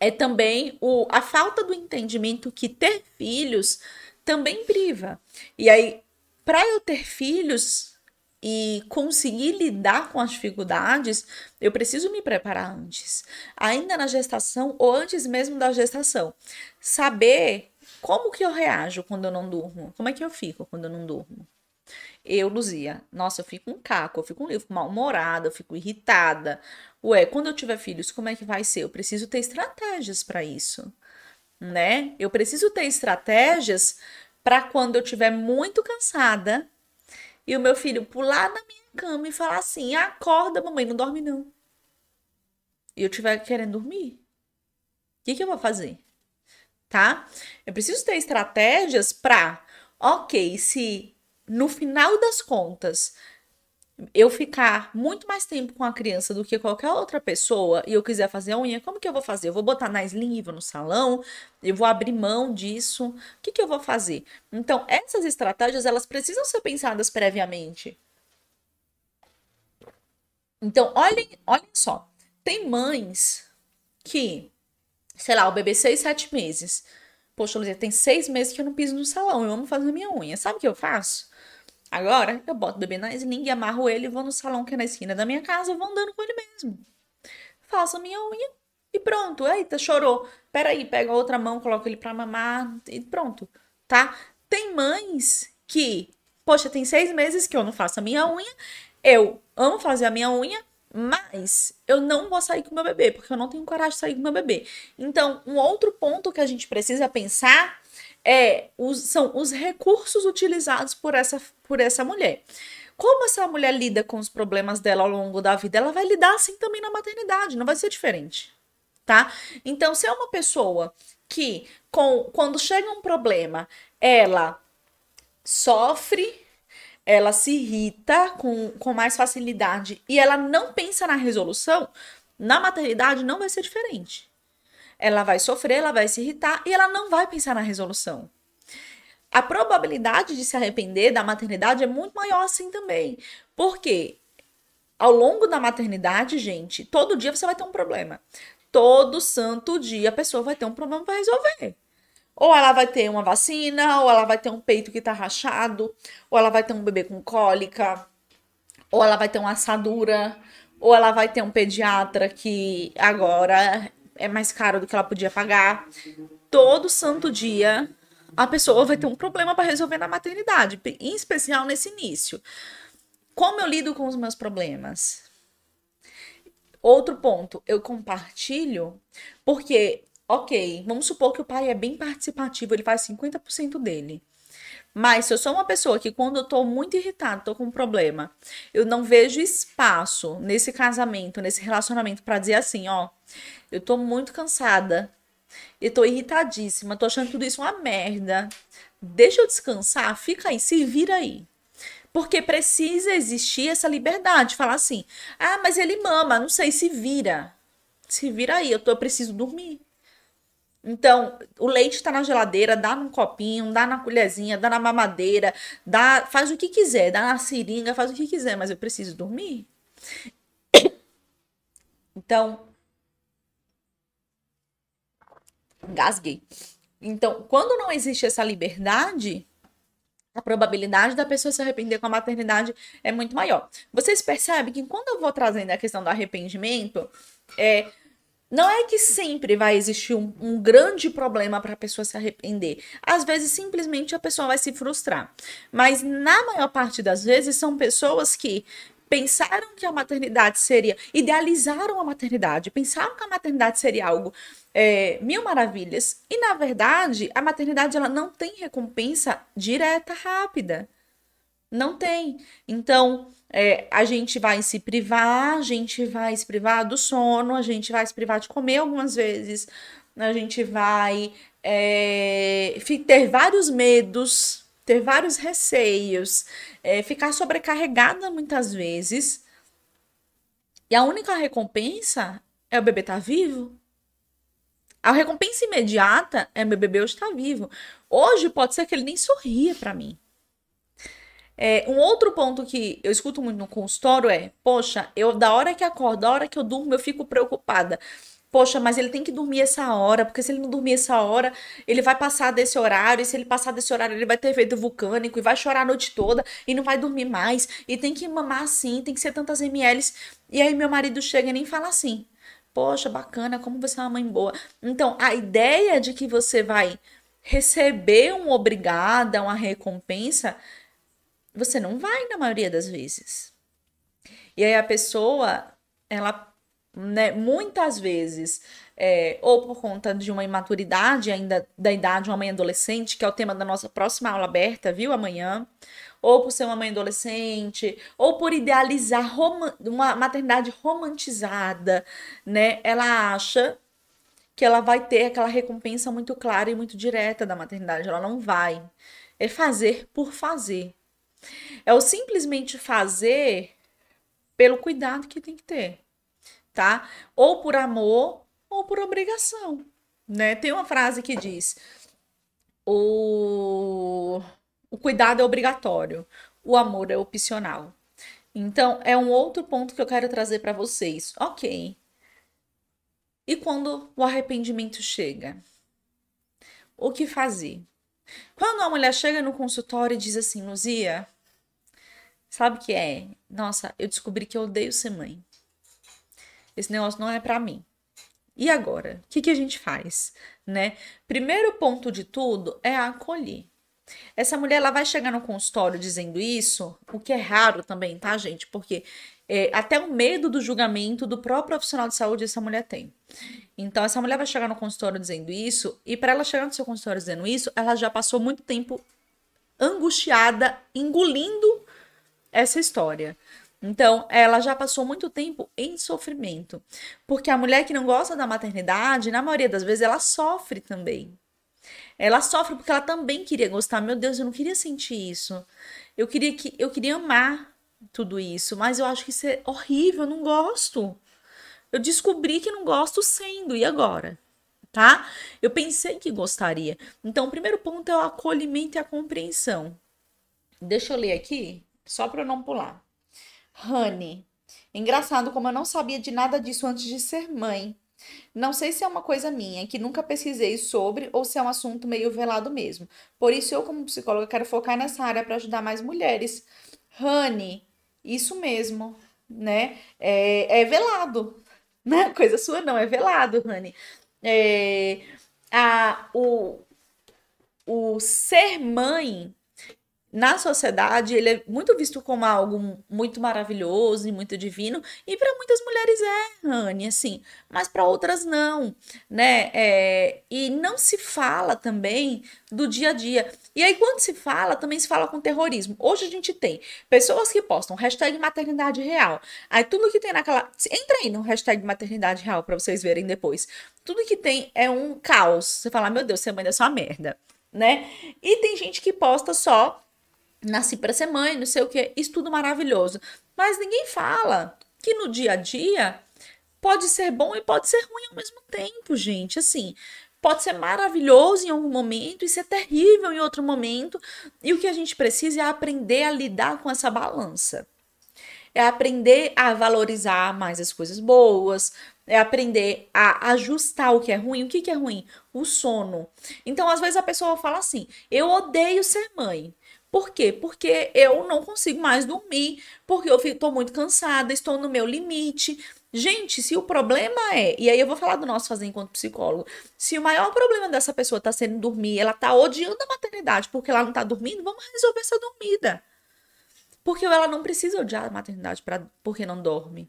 é também o, a falta do entendimento que ter filhos também priva. E aí, para eu ter filhos e conseguir lidar com as dificuldades, eu preciso me preparar antes, ainda na gestação ou antes mesmo da gestação. Saber como que eu reajo quando eu não durmo, como é que eu fico quando eu não durmo. Eu, Luzia, nossa, eu fico um caco, eu fico, eu fico mal-humorada, eu fico irritada. Ué, quando eu tiver filhos, como é que vai ser? Eu preciso ter estratégias para isso, né? Eu preciso ter estratégias para quando eu estiver muito cansada e o meu filho pular na minha cama e falar assim: acorda, mamãe, não dorme não. E eu estiver querendo dormir. O que, que eu vou fazer? Tá? Eu preciso ter estratégias para, ok, se no final das contas, eu ficar muito mais tempo com a criança do que qualquer outra pessoa e eu quiser fazer a unha, como que eu vou fazer? Eu vou botar na sling no salão? Eu vou abrir mão disso? O que, que eu vou fazer? Então, essas estratégias, elas precisam ser pensadas previamente. Então, olhem, olhem só. Tem mães que, sei lá, o bebê seis, sete meses. Poxa, Luzia, tem seis meses que eu não piso no salão, eu amo fazer minha unha. Sabe o que eu faço? Agora, eu boto o bebê na sling, amarro ele, vou no salão que é na esquina da minha casa, vou andando com ele mesmo. Faço a minha unha e pronto. Eita, chorou. Peraí, pega a outra mão, coloca ele pra mamar e pronto, tá? Tem mães que, poxa, tem seis meses que eu não faço a minha unha, eu amo fazer a minha unha, mas eu não vou sair com meu bebê, porque eu não tenho coragem de sair com meu bebê. Então, um outro ponto que a gente precisa pensar é os, são os recursos utilizados por essa, por essa mulher. Como essa mulher lida com os problemas dela ao longo da vida, ela vai lidar assim também na maternidade, não vai ser diferente, tá? Então, se é uma pessoa que, com, quando chega um problema, ela sofre, ela se irrita com, com mais facilidade e ela não pensa na resolução, na maternidade não vai ser diferente ela vai sofrer, ela vai se irritar e ela não vai pensar na resolução. A probabilidade de se arrepender da maternidade é muito maior assim também. Porque ao longo da maternidade, gente, todo dia você vai ter um problema. Todo santo dia a pessoa vai ter um problema para resolver. Ou ela vai ter uma vacina, ou ela vai ter um peito que tá rachado, ou ela vai ter um bebê com cólica, ou ela vai ter uma assadura, ou ela vai ter um pediatra que agora é mais caro do que ela podia pagar. Todo santo dia a pessoa vai ter um problema para resolver na maternidade, em especial nesse início. Como eu lido com os meus problemas? Outro ponto, eu compartilho porque, ok, vamos supor que o pai é bem participativo, ele faz 50% dele. Mas se eu sou uma pessoa que quando eu tô muito irritada, tô com um problema, eu não vejo espaço nesse casamento, nesse relacionamento para dizer assim, ó, eu tô muito cansada. E tô irritadíssima, tô achando tudo isso uma merda. Deixa eu descansar, fica aí, se vira aí. Porque precisa existir essa liberdade, falar assim: "Ah, mas ele mama, não sei, se vira". Se vira aí, eu tô eu preciso dormir. Então, o leite está na geladeira, dá num copinho, dá na colherzinha, dá na mamadeira, dá, faz o que quiser, dá na seringa, faz o que quiser, mas eu preciso dormir. [COUGHS] Então, gasguei. Então, quando não existe essa liberdade, a probabilidade da pessoa se arrepender com a maternidade é muito maior. Vocês percebem que quando eu vou trazendo a questão do arrependimento, é, não é que sempre vai existir um, um grande problema para a pessoa se arrepender. Às vezes, simplesmente a pessoa vai se frustrar. Mas na maior parte das vezes, são pessoas que pensaram que a maternidade seria, idealizaram a maternidade, pensaram que a maternidade seria algo é, mil maravilhas. E na verdade, a maternidade ela não tem recompensa direta rápida. Não tem. Então, é, a gente vai se privar, a gente vai se privar do sono, a gente vai se privar de comer algumas vezes, a gente vai é, ter vários medos, ter vários receios, é, ficar sobrecarregada muitas vezes. E a única recompensa é o bebê estar tá vivo. A recompensa imediata é meu bebê hoje estar tá vivo. Hoje pode ser que ele nem sorria para mim. É, um outro ponto que eu escuto muito no consultório é: poxa, eu da hora que acordo, da hora que eu durmo, eu fico preocupada. Poxa, mas ele tem que dormir essa hora, porque se ele não dormir essa hora, ele vai passar desse horário, e se ele passar desse horário, ele vai ter efeito vulcânico e vai chorar a noite toda e não vai dormir mais, e tem que mamar assim, tem que ser tantas ml. E aí meu marido chega e nem fala assim: Poxa, bacana, como você é uma mãe boa. Então, a ideia de que você vai receber um obrigada, uma recompensa, você não vai na maioria das vezes. E aí a pessoa, ela, né, muitas vezes, é, ou por conta de uma imaturidade ainda da idade de uma mãe adolescente, que é o tema da nossa próxima aula aberta, viu, amanhã, ou por ser uma mãe adolescente, ou por idealizar uma maternidade romantizada, né? Ela acha que ela vai ter aquela recompensa muito clara e muito direta da maternidade. Ela não vai. É fazer por fazer. É o simplesmente fazer pelo cuidado que tem que ter, tá? Ou por amor ou por obrigação, né? Tem uma frase que diz: o, o cuidado é obrigatório, o amor é opcional. Então, é um outro ponto que eu quero trazer para vocês. Ok. E quando o arrependimento chega? O que fazer? Quando a mulher chega no consultório e diz assim, Luzia, Sabe o que é? Nossa, eu descobri que eu odeio ser mãe. Esse negócio não é para mim. E agora? O que, que a gente faz? Né? Primeiro ponto de tudo é acolher. Essa mulher ela vai chegar no consultório dizendo isso, o que é raro também, tá, gente? Porque é, até o medo do julgamento do próprio profissional de saúde essa mulher tem. Então, essa mulher vai chegar no consultório dizendo isso, e para ela chegar no seu consultório dizendo isso, ela já passou muito tempo angustiada, engolindo essa história. Então, ela já passou muito tempo em sofrimento. Porque a mulher que não gosta da maternidade, na maioria das vezes, ela sofre também. Ela sofre porque ela também queria gostar. Meu Deus, eu não queria sentir isso. Eu queria que eu queria amar tudo isso, mas eu acho que isso é horrível, eu não gosto. Eu descobri que não gosto sendo, e agora? Tá? Eu pensei que gostaria. Então, o primeiro ponto é o acolhimento e a compreensão. Deixa eu ler aqui só para eu não pular. Honey. Engraçado como eu não sabia de nada disso antes de ser mãe. Não sei se é uma coisa minha, que nunca pesquisei sobre, ou se é um assunto meio velado mesmo. Por isso, eu, como psicóloga, quero focar nessa área para ajudar mais mulheres. Honey, isso mesmo, né? É, é velado. [LAUGHS] Não é coisa sua, não, é velado, Honey. É, a, o, o ser mãe na sociedade ele é muito visto como algo muito maravilhoso e muito divino e para muitas mulheres é Rani assim mas para outras não né? É, e não se fala também do dia a dia. E aí quando se fala também se fala com terrorismo. Hoje a gente tem pessoas que postam hashtag maternidade real. Aí tudo que tem naquela entra aí no hashtag maternidade real para vocês verem depois. Tudo que tem é um caos. Você fala meu Deus ser mãe dessa merda né? E tem gente que posta só nasci para ser mãe, não sei o que, isso tudo maravilhoso. Mas ninguém fala que no dia a dia pode ser bom e pode ser ruim ao mesmo tempo, gente. Assim, pode ser maravilhoso em algum momento e ser terrível em outro momento. E o que a gente precisa é aprender a lidar com essa balança. é aprender a valorizar mais as coisas boas, é aprender a ajustar o que é ruim. O que, que é ruim? O sono. Então, às vezes a pessoa fala assim: eu odeio ser mãe. Por quê? Porque eu não consigo mais dormir, porque eu estou muito cansada, estou no meu limite. Gente, se o problema é, e aí eu vou falar do nosso fazer enquanto psicólogo, se o maior problema dessa pessoa está sendo dormir, ela está odiando a maternidade porque ela não está dormindo, vamos resolver essa dormida. Porque ela não precisa odiar a maternidade pra, porque não dorme.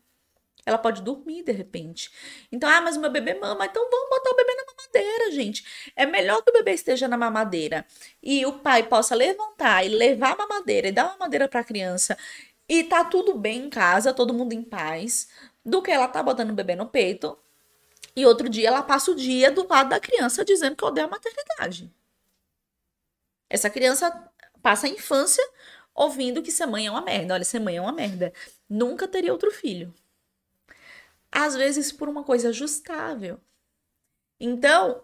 Ela pode dormir de repente. Então, ah, mas o meu bebê mama. Então vamos botar o bebê na mamadeira, gente. É melhor que o bebê esteja na mamadeira e o pai possa levantar e levar a mamadeira e dar a mamadeira para a criança e tá tudo bem em casa, todo mundo em paz, do que ela tá botando o bebê no peito e outro dia ela passa o dia do lado da criança dizendo que odeia a maternidade. Essa criança passa a infância ouvindo que ser mãe é uma merda. Olha, ser mãe é uma merda. Nunca teria outro filho às vezes por uma coisa ajustável. Então,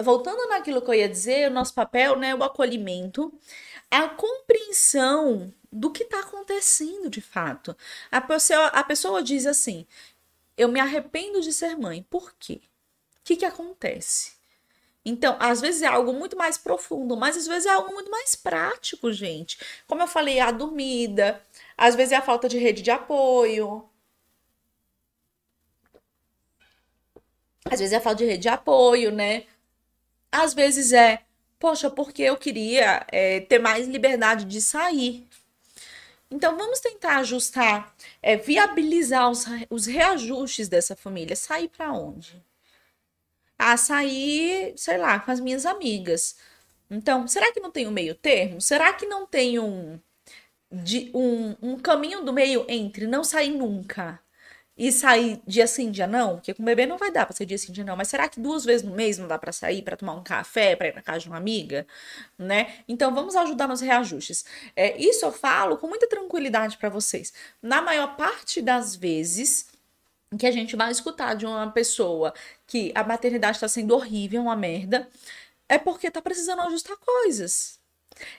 voltando naquilo que eu ia dizer, o nosso papel, né, o acolhimento, a compreensão do que está acontecendo de fato. A pessoa, a pessoa diz assim: eu me arrependo de ser mãe. Por quê? O que, que acontece? Então, às vezes é algo muito mais profundo, mas às vezes é algo muito mais prático, gente. Como eu falei, a dormida, às vezes é a falta de rede de apoio, Às vezes é falta de rede de apoio, né? Às vezes é, poxa, porque eu queria é, ter mais liberdade de sair. Então vamos tentar ajustar, é, viabilizar os, os reajustes dessa família. Sair para onde? Ah, sair, sei lá, com as minhas amigas. Então, será que não tem um meio termo? Será que não tem um, de, um, um caminho do meio entre não sair nunca e sair dia sim, dia não, porque com o bebê não vai dar para ser dia sim, dia não, mas será que duas vezes no mês não dá para sair para tomar um café, para ir na casa de uma amiga, né? Então vamos ajudar nos reajustes. É, isso eu falo com muita tranquilidade para vocês. Na maior parte das vezes que a gente vai escutar de uma pessoa que a maternidade está sendo horrível, uma merda, é porque tá precisando ajustar coisas.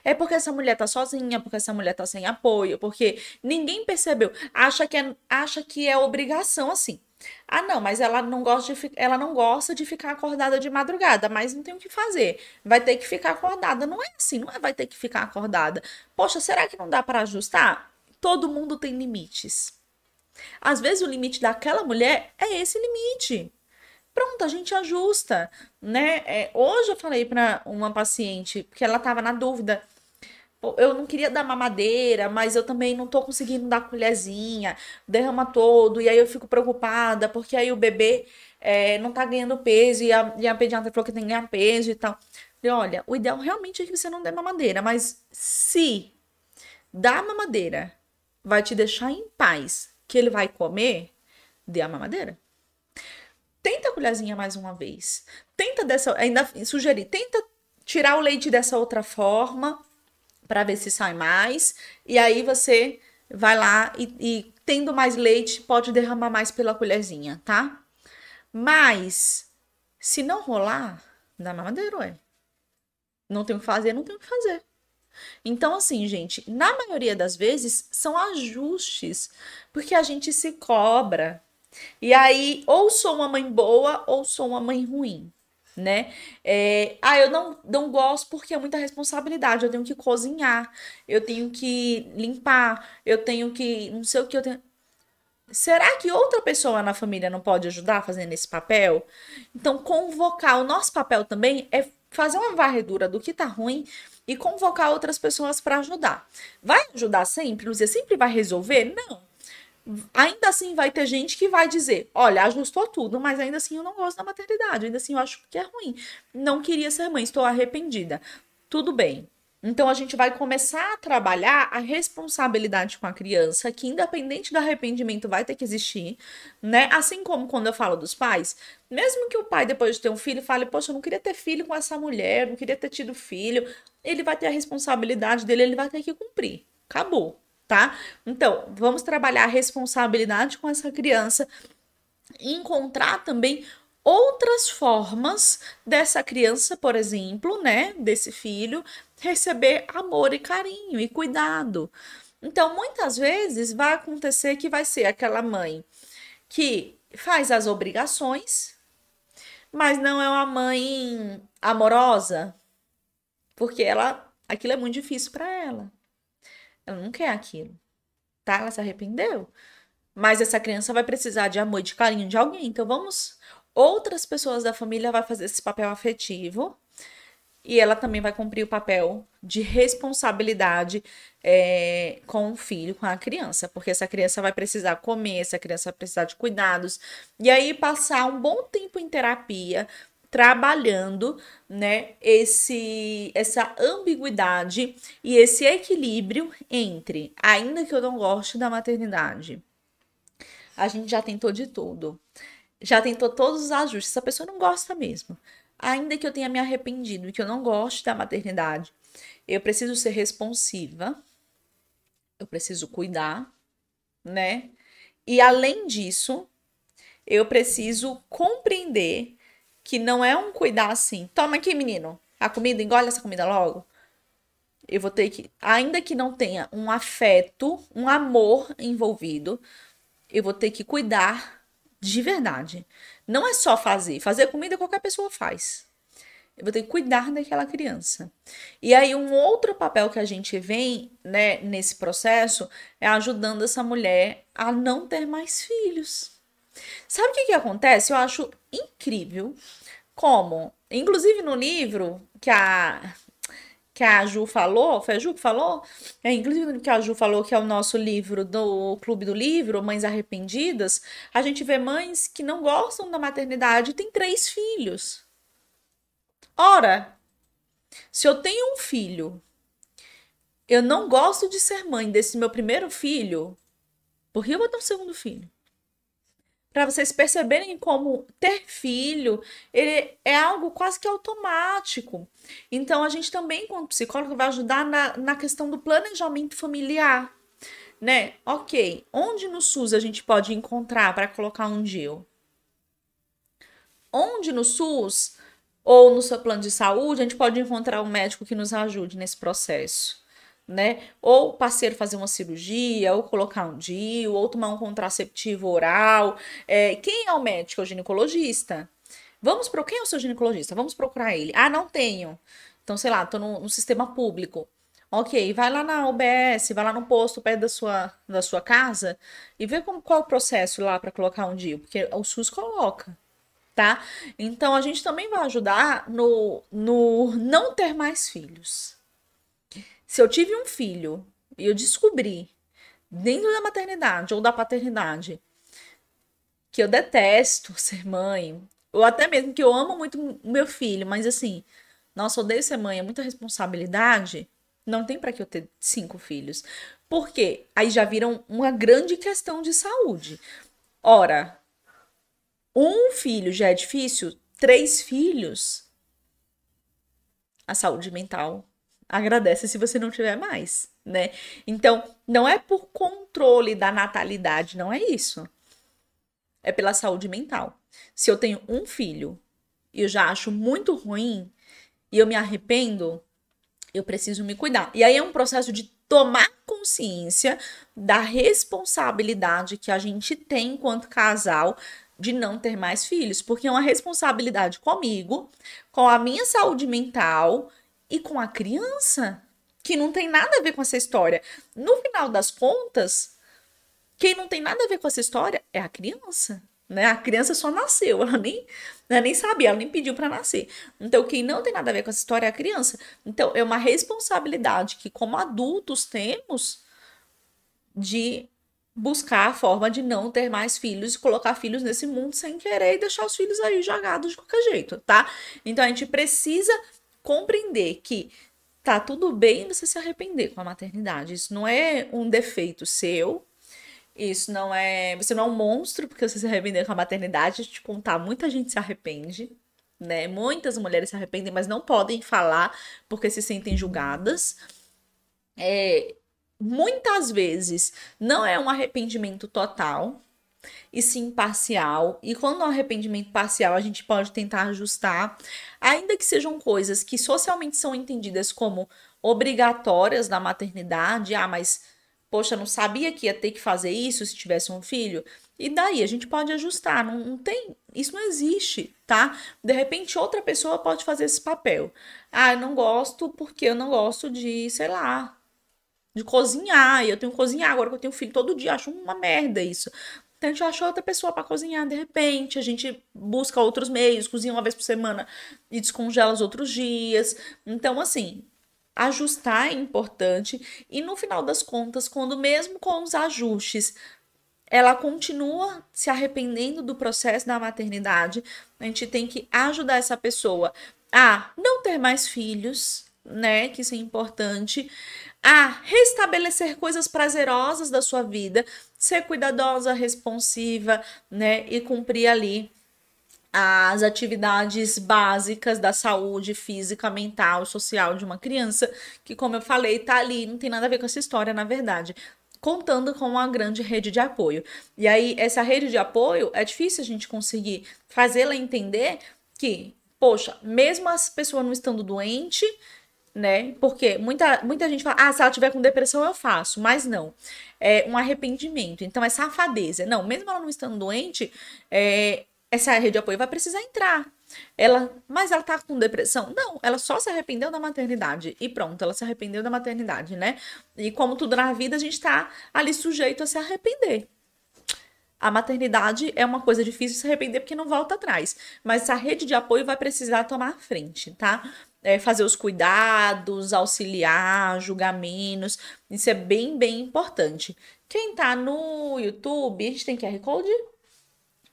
É porque essa mulher tá sozinha, porque essa mulher tá sem apoio, porque ninguém percebeu. Acha que é, acha que é obrigação assim. Ah, não, mas ela não gosta de ela não gosta de ficar acordada de madrugada, mas não tem o que fazer. Vai ter que ficar acordada. Não é assim, não é vai ter que ficar acordada. Poxa, será que não dá para ajustar? Todo mundo tem limites. Às vezes o limite daquela mulher é esse limite. Pronto, a gente ajusta, né? É, hoje eu falei para uma paciente, porque ela estava na dúvida. Eu não queria dar mamadeira, mas eu também não tô conseguindo dar colherzinha, derrama todo, e aí eu fico preocupada, porque aí o bebê é, não tá ganhando peso, e a, e a pediatra falou que tem que ganhar peso e tal. Falei, olha, o ideal realmente é que você não dê mamadeira, mas se dar mamadeira vai te deixar em paz, que ele vai comer, dê a mamadeira tenta a colherzinha mais uma vez. Tenta dessa, ainda sugerir, tenta tirar o leite dessa outra forma para ver se sai mais. E aí você vai lá e, e, tendo mais leite, pode derramar mais pela colherzinha, tá? Mas se não rolar, dá mamadeira, ué. Não tem o que fazer, não tem o que fazer. Então, assim, gente, na maioria das vezes são ajustes, porque a gente se cobra e aí, ou sou uma mãe boa ou sou uma mãe ruim, né? É, ah, eu não, não gosto porque é muita responsabilidade. Eu tenho que cozinhar, eu tenho que limpar, eu tenho que. Não sei o que eu tenho. Será que outra pessoa na família não pode ajudar fazendo esse papel? Então, convocar. O nosso papel também é fazer uma varredura do que tá ruim e convocar outras pessoas para ajudar. Vai ajudar sempre? Luzia sempre vai resolver? Não ainda assim vai ter gente que vai dizer: olha, ajustou tudo, mas ainda assim eu não gosto da maternidade, ainda assim eu acho que é ruim. Não queria ser mãe, estou arrependida. Tudo bem. Então a gente vai começar a trabalhar a responsabilidade com a criança, que independente do arrependimento vai ter que existir, né? Assim como quando eu falo dos pais, mesmo que o pai depois de ter um filho fale, poxa, eu não queria ter filho com essa mulher, não queria ter tido filho, ele vai ter a responsabilidade dele, ele vai ter que cumprir. Acabou tá? Então, vamos trabalhar a responsabilidade com essa criança e encontrar também outras formas dessa criança, por exemplo, né, desse filho, receber amor e carinho e cuidado. Então, muitas vezes vai acontecer que vai ser aquela mãe que faz as obrigações, mas não é uma mãe amorosa, porque ela aquilo é muito difícil para ela. Ela não quer aquilo. Tá? Ela se arrependeu. Mas essa criança vai precisar de amor e de carinho de alguém. Então vamos outras pessoas da família vai fazer esse papel afetivo e ela também vai cumprir o papel de responsabilidade é, com o filho, com a criança, porque essa criança vai precisar comer, essa criança vai precisar de cuidados, e aí passar um bom tempo em terapia, trabalhando, né, esse essa ambiguidade e esse equilíbrio entre, ainda que eu não goste da maternidade, a gente já tentou de tudo. Já tentou todos os ajustes. Essa pessoa não gosta mesmo ainda que eu tenha me arrependido e que eu não goste da maternidade, eu preciso ser responsiva, eu preciso cuidar, né? E além disso, eu preciso compreender que não é um cuidar assim. Toma aqui, menino, a comida, engole essa comida logo. Eu vou ter que, ainda que não tenha um afeto, um amor envolvido, eu vou ter que cuidar de verdade. Não é só fazer. Fazer comida qualquer pessoa faz. Eu vou ter que cuidar daquela criança. E aí, um outro papel que a gente vem né, nesse processo é ajudando essa mulher a não ter mais filhos. Sabe o que, que acontece? Eu acho incrível como, inclusive no livro que a que a Ju falou, foi a Ju que falou? É, inclusive que a Ju falou que é o nosso livro do Clube do Livro, Mães Arrependidas, a gente vê mães que não gostam da maternidade e têm três filhos. Ora, se eu tenho um filho, eu não gosto de ser mãe desse meu primeiro filho, por que eu vou ter um segundo filho? Para vocês perceberem como ter filho ele é algo quase que automático. Então, a gente também, enquanto psicólogo, vai ajudar na, na questão do planejamento familiar. Né? Ok, onde no SUS a gente pode encontrar para colocar um DIL? Onde no SUS ou no seu plano de saúde a gente pode encontrar um médico que nos ajude nesse processo? Né? Ou o parceiro fazer uma cirurgia, ou colocar um DIU, ou tomar um contraceptivo oral. É, quem é o médico? É o ginecologista. Vamos para quem é o seu ginecologista? Vamos procurar ele. Ah, não tenho. Então, sei lá, tô no, no sistema público. Ok, vai lá na UBS, vai lá no posto perto da sua, da sua casa e vê como, qual o processo lá para colocar um DIU, porque o SUS coloca, tá? Então a gente também vai ajudar no, no não ter mais filhos. Se eu tive um filho e eu descobri, dentro da maternidade ou da paternidade, que eu detesto [LAUGHS] ser mãe, ou até mesmo que eu amo muito meu filho, mas assim, nossa, odeio ser mãe, é muita responsabilidade, não tem para que eu ter cinco filhos. Por quê? Aí já viram uma grande questão de saúde. Ora, um filho já é difícil, três filhos, a saúde mental agradece se você não tiver mais, né? Então, não é por controle da natalidade, não é isso. É pela saúde mental. Se eu tenho um filho e eu já acho muito ruim e eu me arrependo, eu preciso me cuidar. E aí é um processo de tomar consciência da responsabilidade que a gente tem enquanto casal de não ter mais filhos, porque é uma responsabilidade comigo, com a minha saúde mental e com a criança, que não tem nada a ver com essa história. No final das contas, quem não tem nada a ver com essa história é a criança. Né? A criança só nasceu, ela nem, ela nem sabia, ela nem pediu para nascer. Então, quem não tem nada a ver com essa história é a criança. Então, é uma responsabilidade que, como adultos, temos de buscar a forma de não ter mais filhos e colocar filhos nesse mundo sem querer e deixar os filhos aí jogados de qualquer jeito, tá? Então, a gente precisa compreender que tá tudo bem você se arrepender com a maternidade. Isso não é um defeito seu. Isso não é. Você não é um monstro porque você se arrepender com a maternidade. Te contar, muita gente se arrepende, né? Muitas mulheres se arrependem, mas não podem falar porque se sentem julgadas. É, muitas vezes não é um arrependimento total, e sim parcial. E quando um arrependimento parcial, a gente pode tentar ajustar, ainda que sejam coisas que socialmente são entendidas como obrigatórias da maternidade. Ah, mas poxa, não sabia que ia ter que fazer isso se tivesse um filho. E daí a gente pode ajustar, não, não, tem, isso não existe, tá? De repente outra pessoa pode fazer esse papel. Ah, eu não gosto porque eu não gosto de, sei lá, de cozinhar. E eu tenho que cozinhar agora que eu tenho filho todo dia, acho uma merda isso. Então a gente acha outra pessoa para cozinhar de repente, a gente busca outros meios, cozinha uma vez por semana e descongela os outros dias. Então assim, ajustar é importante e no final das contas, quando mesmo com os ajustes ela continua se arrependendo do processo da maternidade, a gente tem que ajudar essa pessoa a não ter mais filhos, né? Que isso é importante. A restabelecer coisas prazerosas da sua vida, ser cuidadosa, responsiva, né? E cumprir ali as atividades básicas da saúde física, mental, social de uma criança, que, como eu falei, tá ali, não tem nada a ver com essa história, na verdade contando com uma grande rede de apoio. E aí, essa rede de apoio é difícil a gente conseguir fazê-la entender que, poxa, mesmo as pessoas não estando doente, né? Porque muita, muita gente fala, ah, se ela tiver com depressão eu faço, mas não. É um arrependimento. Então é safadeza. Não, mesmo ela não estando doente, é, essa rede de apoio vai precisar entrar. Ela, mas ela tá com depressão? Não, ela só se arrependeu da maternidade. E pronto, ela se arrependeu da maternidade, né? E como tudo na vida, a gente tá ali sujeito a se arrepender. A maternidade é uma coisa difícil se arrepender porque não volta atrás. Mas essa rede de apoio vai precisar tomar frente, tá? É fazer os cuidados, auxiliar, julgar menos. Isso é bem, bem importante. Quem tá no YouTube, a gente tem QR Code?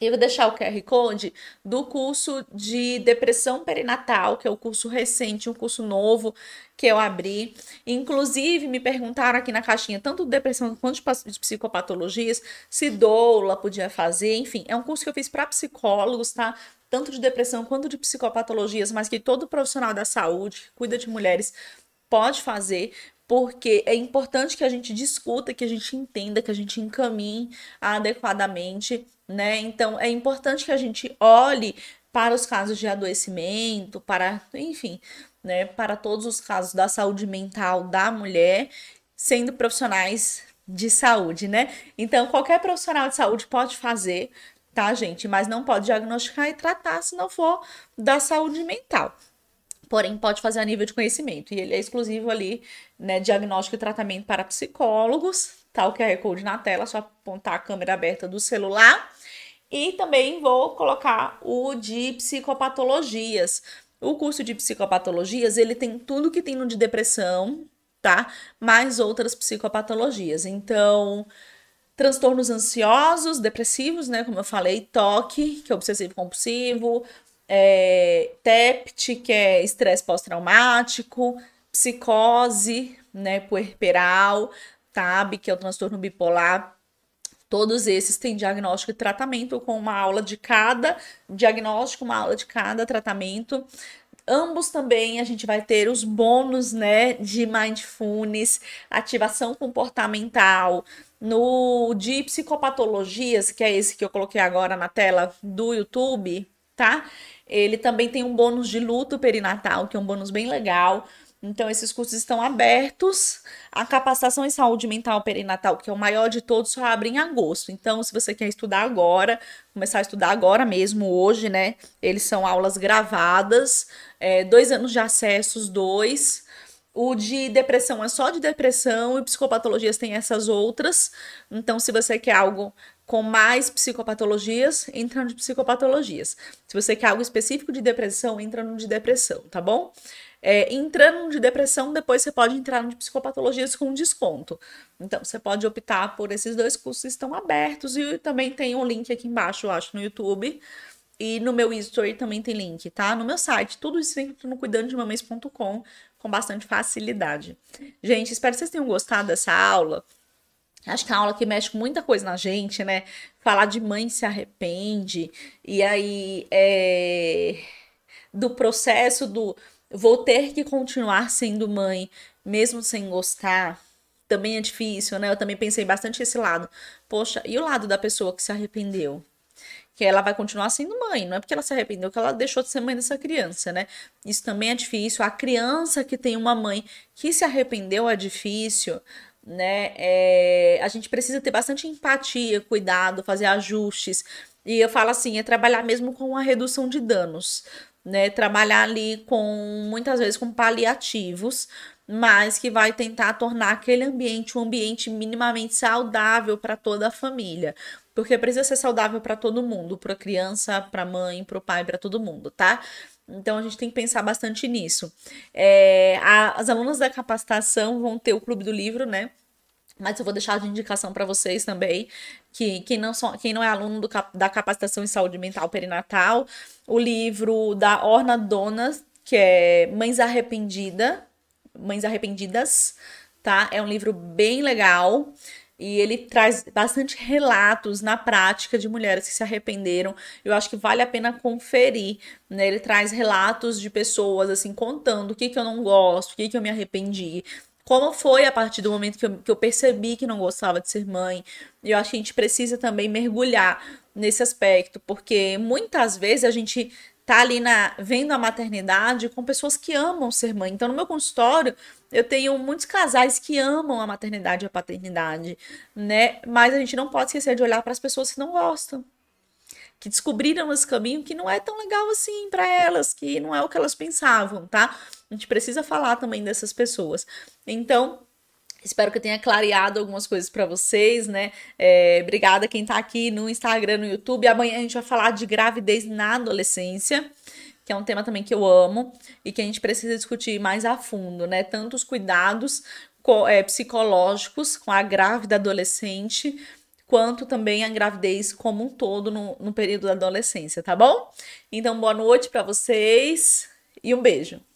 Eu vou deixar o QR Code do curso de depressão perinatal, que é o curso recente, um curso novo que eu abri. Inclusive, me perguntaram aqui na caixinha, tanto de depressão quanto de psicopatologias, se doula podia fazer. Enfim, é um curso que eu fiz para psicólogos, tá? Tanto de depressão quanto de psicopatologias, mas que todo profissional da saúde, cuida de mulheres, pode fazer, porque é importante que a gente discuta, que a gente entenda, que a gente encaminhe adequadamente, né? Então é importante que a gente olhe para os casos de adoecimento, para, enfim, né, para todos os casos da saúde mental da mulher, sendo profissionais de saúde, né? Então qualquer profissional de saúde pode fazer, tá, gente? Mas não pode diagnosticar e tratar se não for da saúde mental porém pode fazer a nível de conhecimento. E ele é exclusivo ali, né, diagnóstico e tratamento para psicólogos, tá o QR Code na tela, só apontar a câmera aberta do celular. E também vou colocar o de psicopatologias. O curso de psicopatologias, ele tem tudo que tem no de depressão, tá? Mais outras psicopatologias. Então, transtornos ansiosos, depressivos, né? Como eu falei, toque, que é obsessivo compulsivo, é, TEPT, que é estresse pós-traumático, psicose, né, puerperal, TAB, que é o transtorno bipolar. Todos esses têm diagnóstico e tratamento com uma aula de cada diagnóstico, uma aula de cada tratamento. Ambos também a gente vai ter os bônus, né, de mindfulness, ativação comportamental, no de psicopatologias, que é esse que eu coloquei agora na tela do YouTube, tá? Ele também tem um bônus de luto perinatal, que é um bônus bem legal. Então, esses cursos estão abertos. A capacitação em saúde mental perinatal, que é o maior de todos, só abre em agosto. Então, se você quer estudar agora, começar a estudar agora mesmo, hoje, né? Eles são aulas gravadas, é, dois anos de acessos, dois. O de depressão é só de depressão e psicopatologias tem essas outras. Então, se você quer algo com mais psicopatologias, entra no de psicopatologias. Se você quer algo específico de depressão, entra no de depressão, tá bom? É, entrando de depressão, depois você pode entrar de psicopatologias com desconto. Então, você pode optar por esses dois cursos estão abertos e também tem um link aqui embaixo, eu acho, no YouTube. E no meu history também tem link, tá? No meu site, tudo isso dentro no cuidandodemamães.com com bastante facilidade. Gente, espero que vocês tenham gostado dessa aula. Acho que é uma aula que mexe com muita coisa na gente, né? Falar de mãe se arrepende, e aí é, do processo do vou ter que continuar sendo mãe, mesmo sem gostar, também é difícil, né? Eu também pensei bastante esse lado. Poxa, e o lado da pessoa que se arrependeu? Que ela vai continuar sendo mãe, não é porque ela se arrependeu que ela deixou de ser mãe dessa criança, né? Isso também é difícil. A criança que tem uma mãe que se arrependeu é difícil né? É, a gente precisa ter bastante empatia, cuidado, fazer ajustes. E eu falo assim, é trabalhar mesmo com a redução de danos, né? Trabalhar ali com muitas vezes com paliativos, mas que vai tentar tornar aquele ambiente um ambiente minimamente saudável para toda a família. Porque precisa ser saudável para todo mundo, para a criança, para a mãe, para o pai, para todo mundo, tá? Então a gente tem que pensar bastante nisso. É, a, as alunas da capacitação vão ter o Clube do Livro, né? Mas eu vou deixar de indicação para vocês também, que quem não, são, quem não é aluno do, da capacitação em saúde mental perinatal, o livro da Orna Donas, que é Mães Arrependida, Mães Arrependidas, tá? É um livro bem legal. E ele traz bastante relatos na prática de mulheres que se arrependeram. Eu acho que vale a pena conferir. Né? Ele traz relatos de pessoas assim contando o que, que eu não gosto, o que, que eu me arrependi. Como foi a partir do momento que eu, que eu percebi que não gostava de ser mãe. Eu acho que a gente precisa também mergulhar nesse aspecto, porque muitas vezes a gente tá ali na vendo a maternidade com pessoas que amam ser mãe. Então, no meu consultório, eu tenho muitos casais que amam a maternidade e a paternidade, né? Mas a gente não pode esquecer de olhar para as pessoas que não gostam. Que descobriram esse caminho que não é tão legal assim para elas, que não é o que elas pensavam, tá? A gente precisa falar também dessas pessoas. Então, Espero que eu tenha clareado algumas coisas para vocês, né? É, obrigada quem tá aqui no Instagram, no YouTube. Amanhã a gente vai falar de gravidez na adolescência, que é um tema também que eu amo e que a gente precisa discutir mais a fundo, né? Tanto os cuidados é, psicológicos com a grávida adolescente, quanto também a gravidez como um todo no, no período da adolescência, tá bom? Então, boa noite para vocês e um beijo.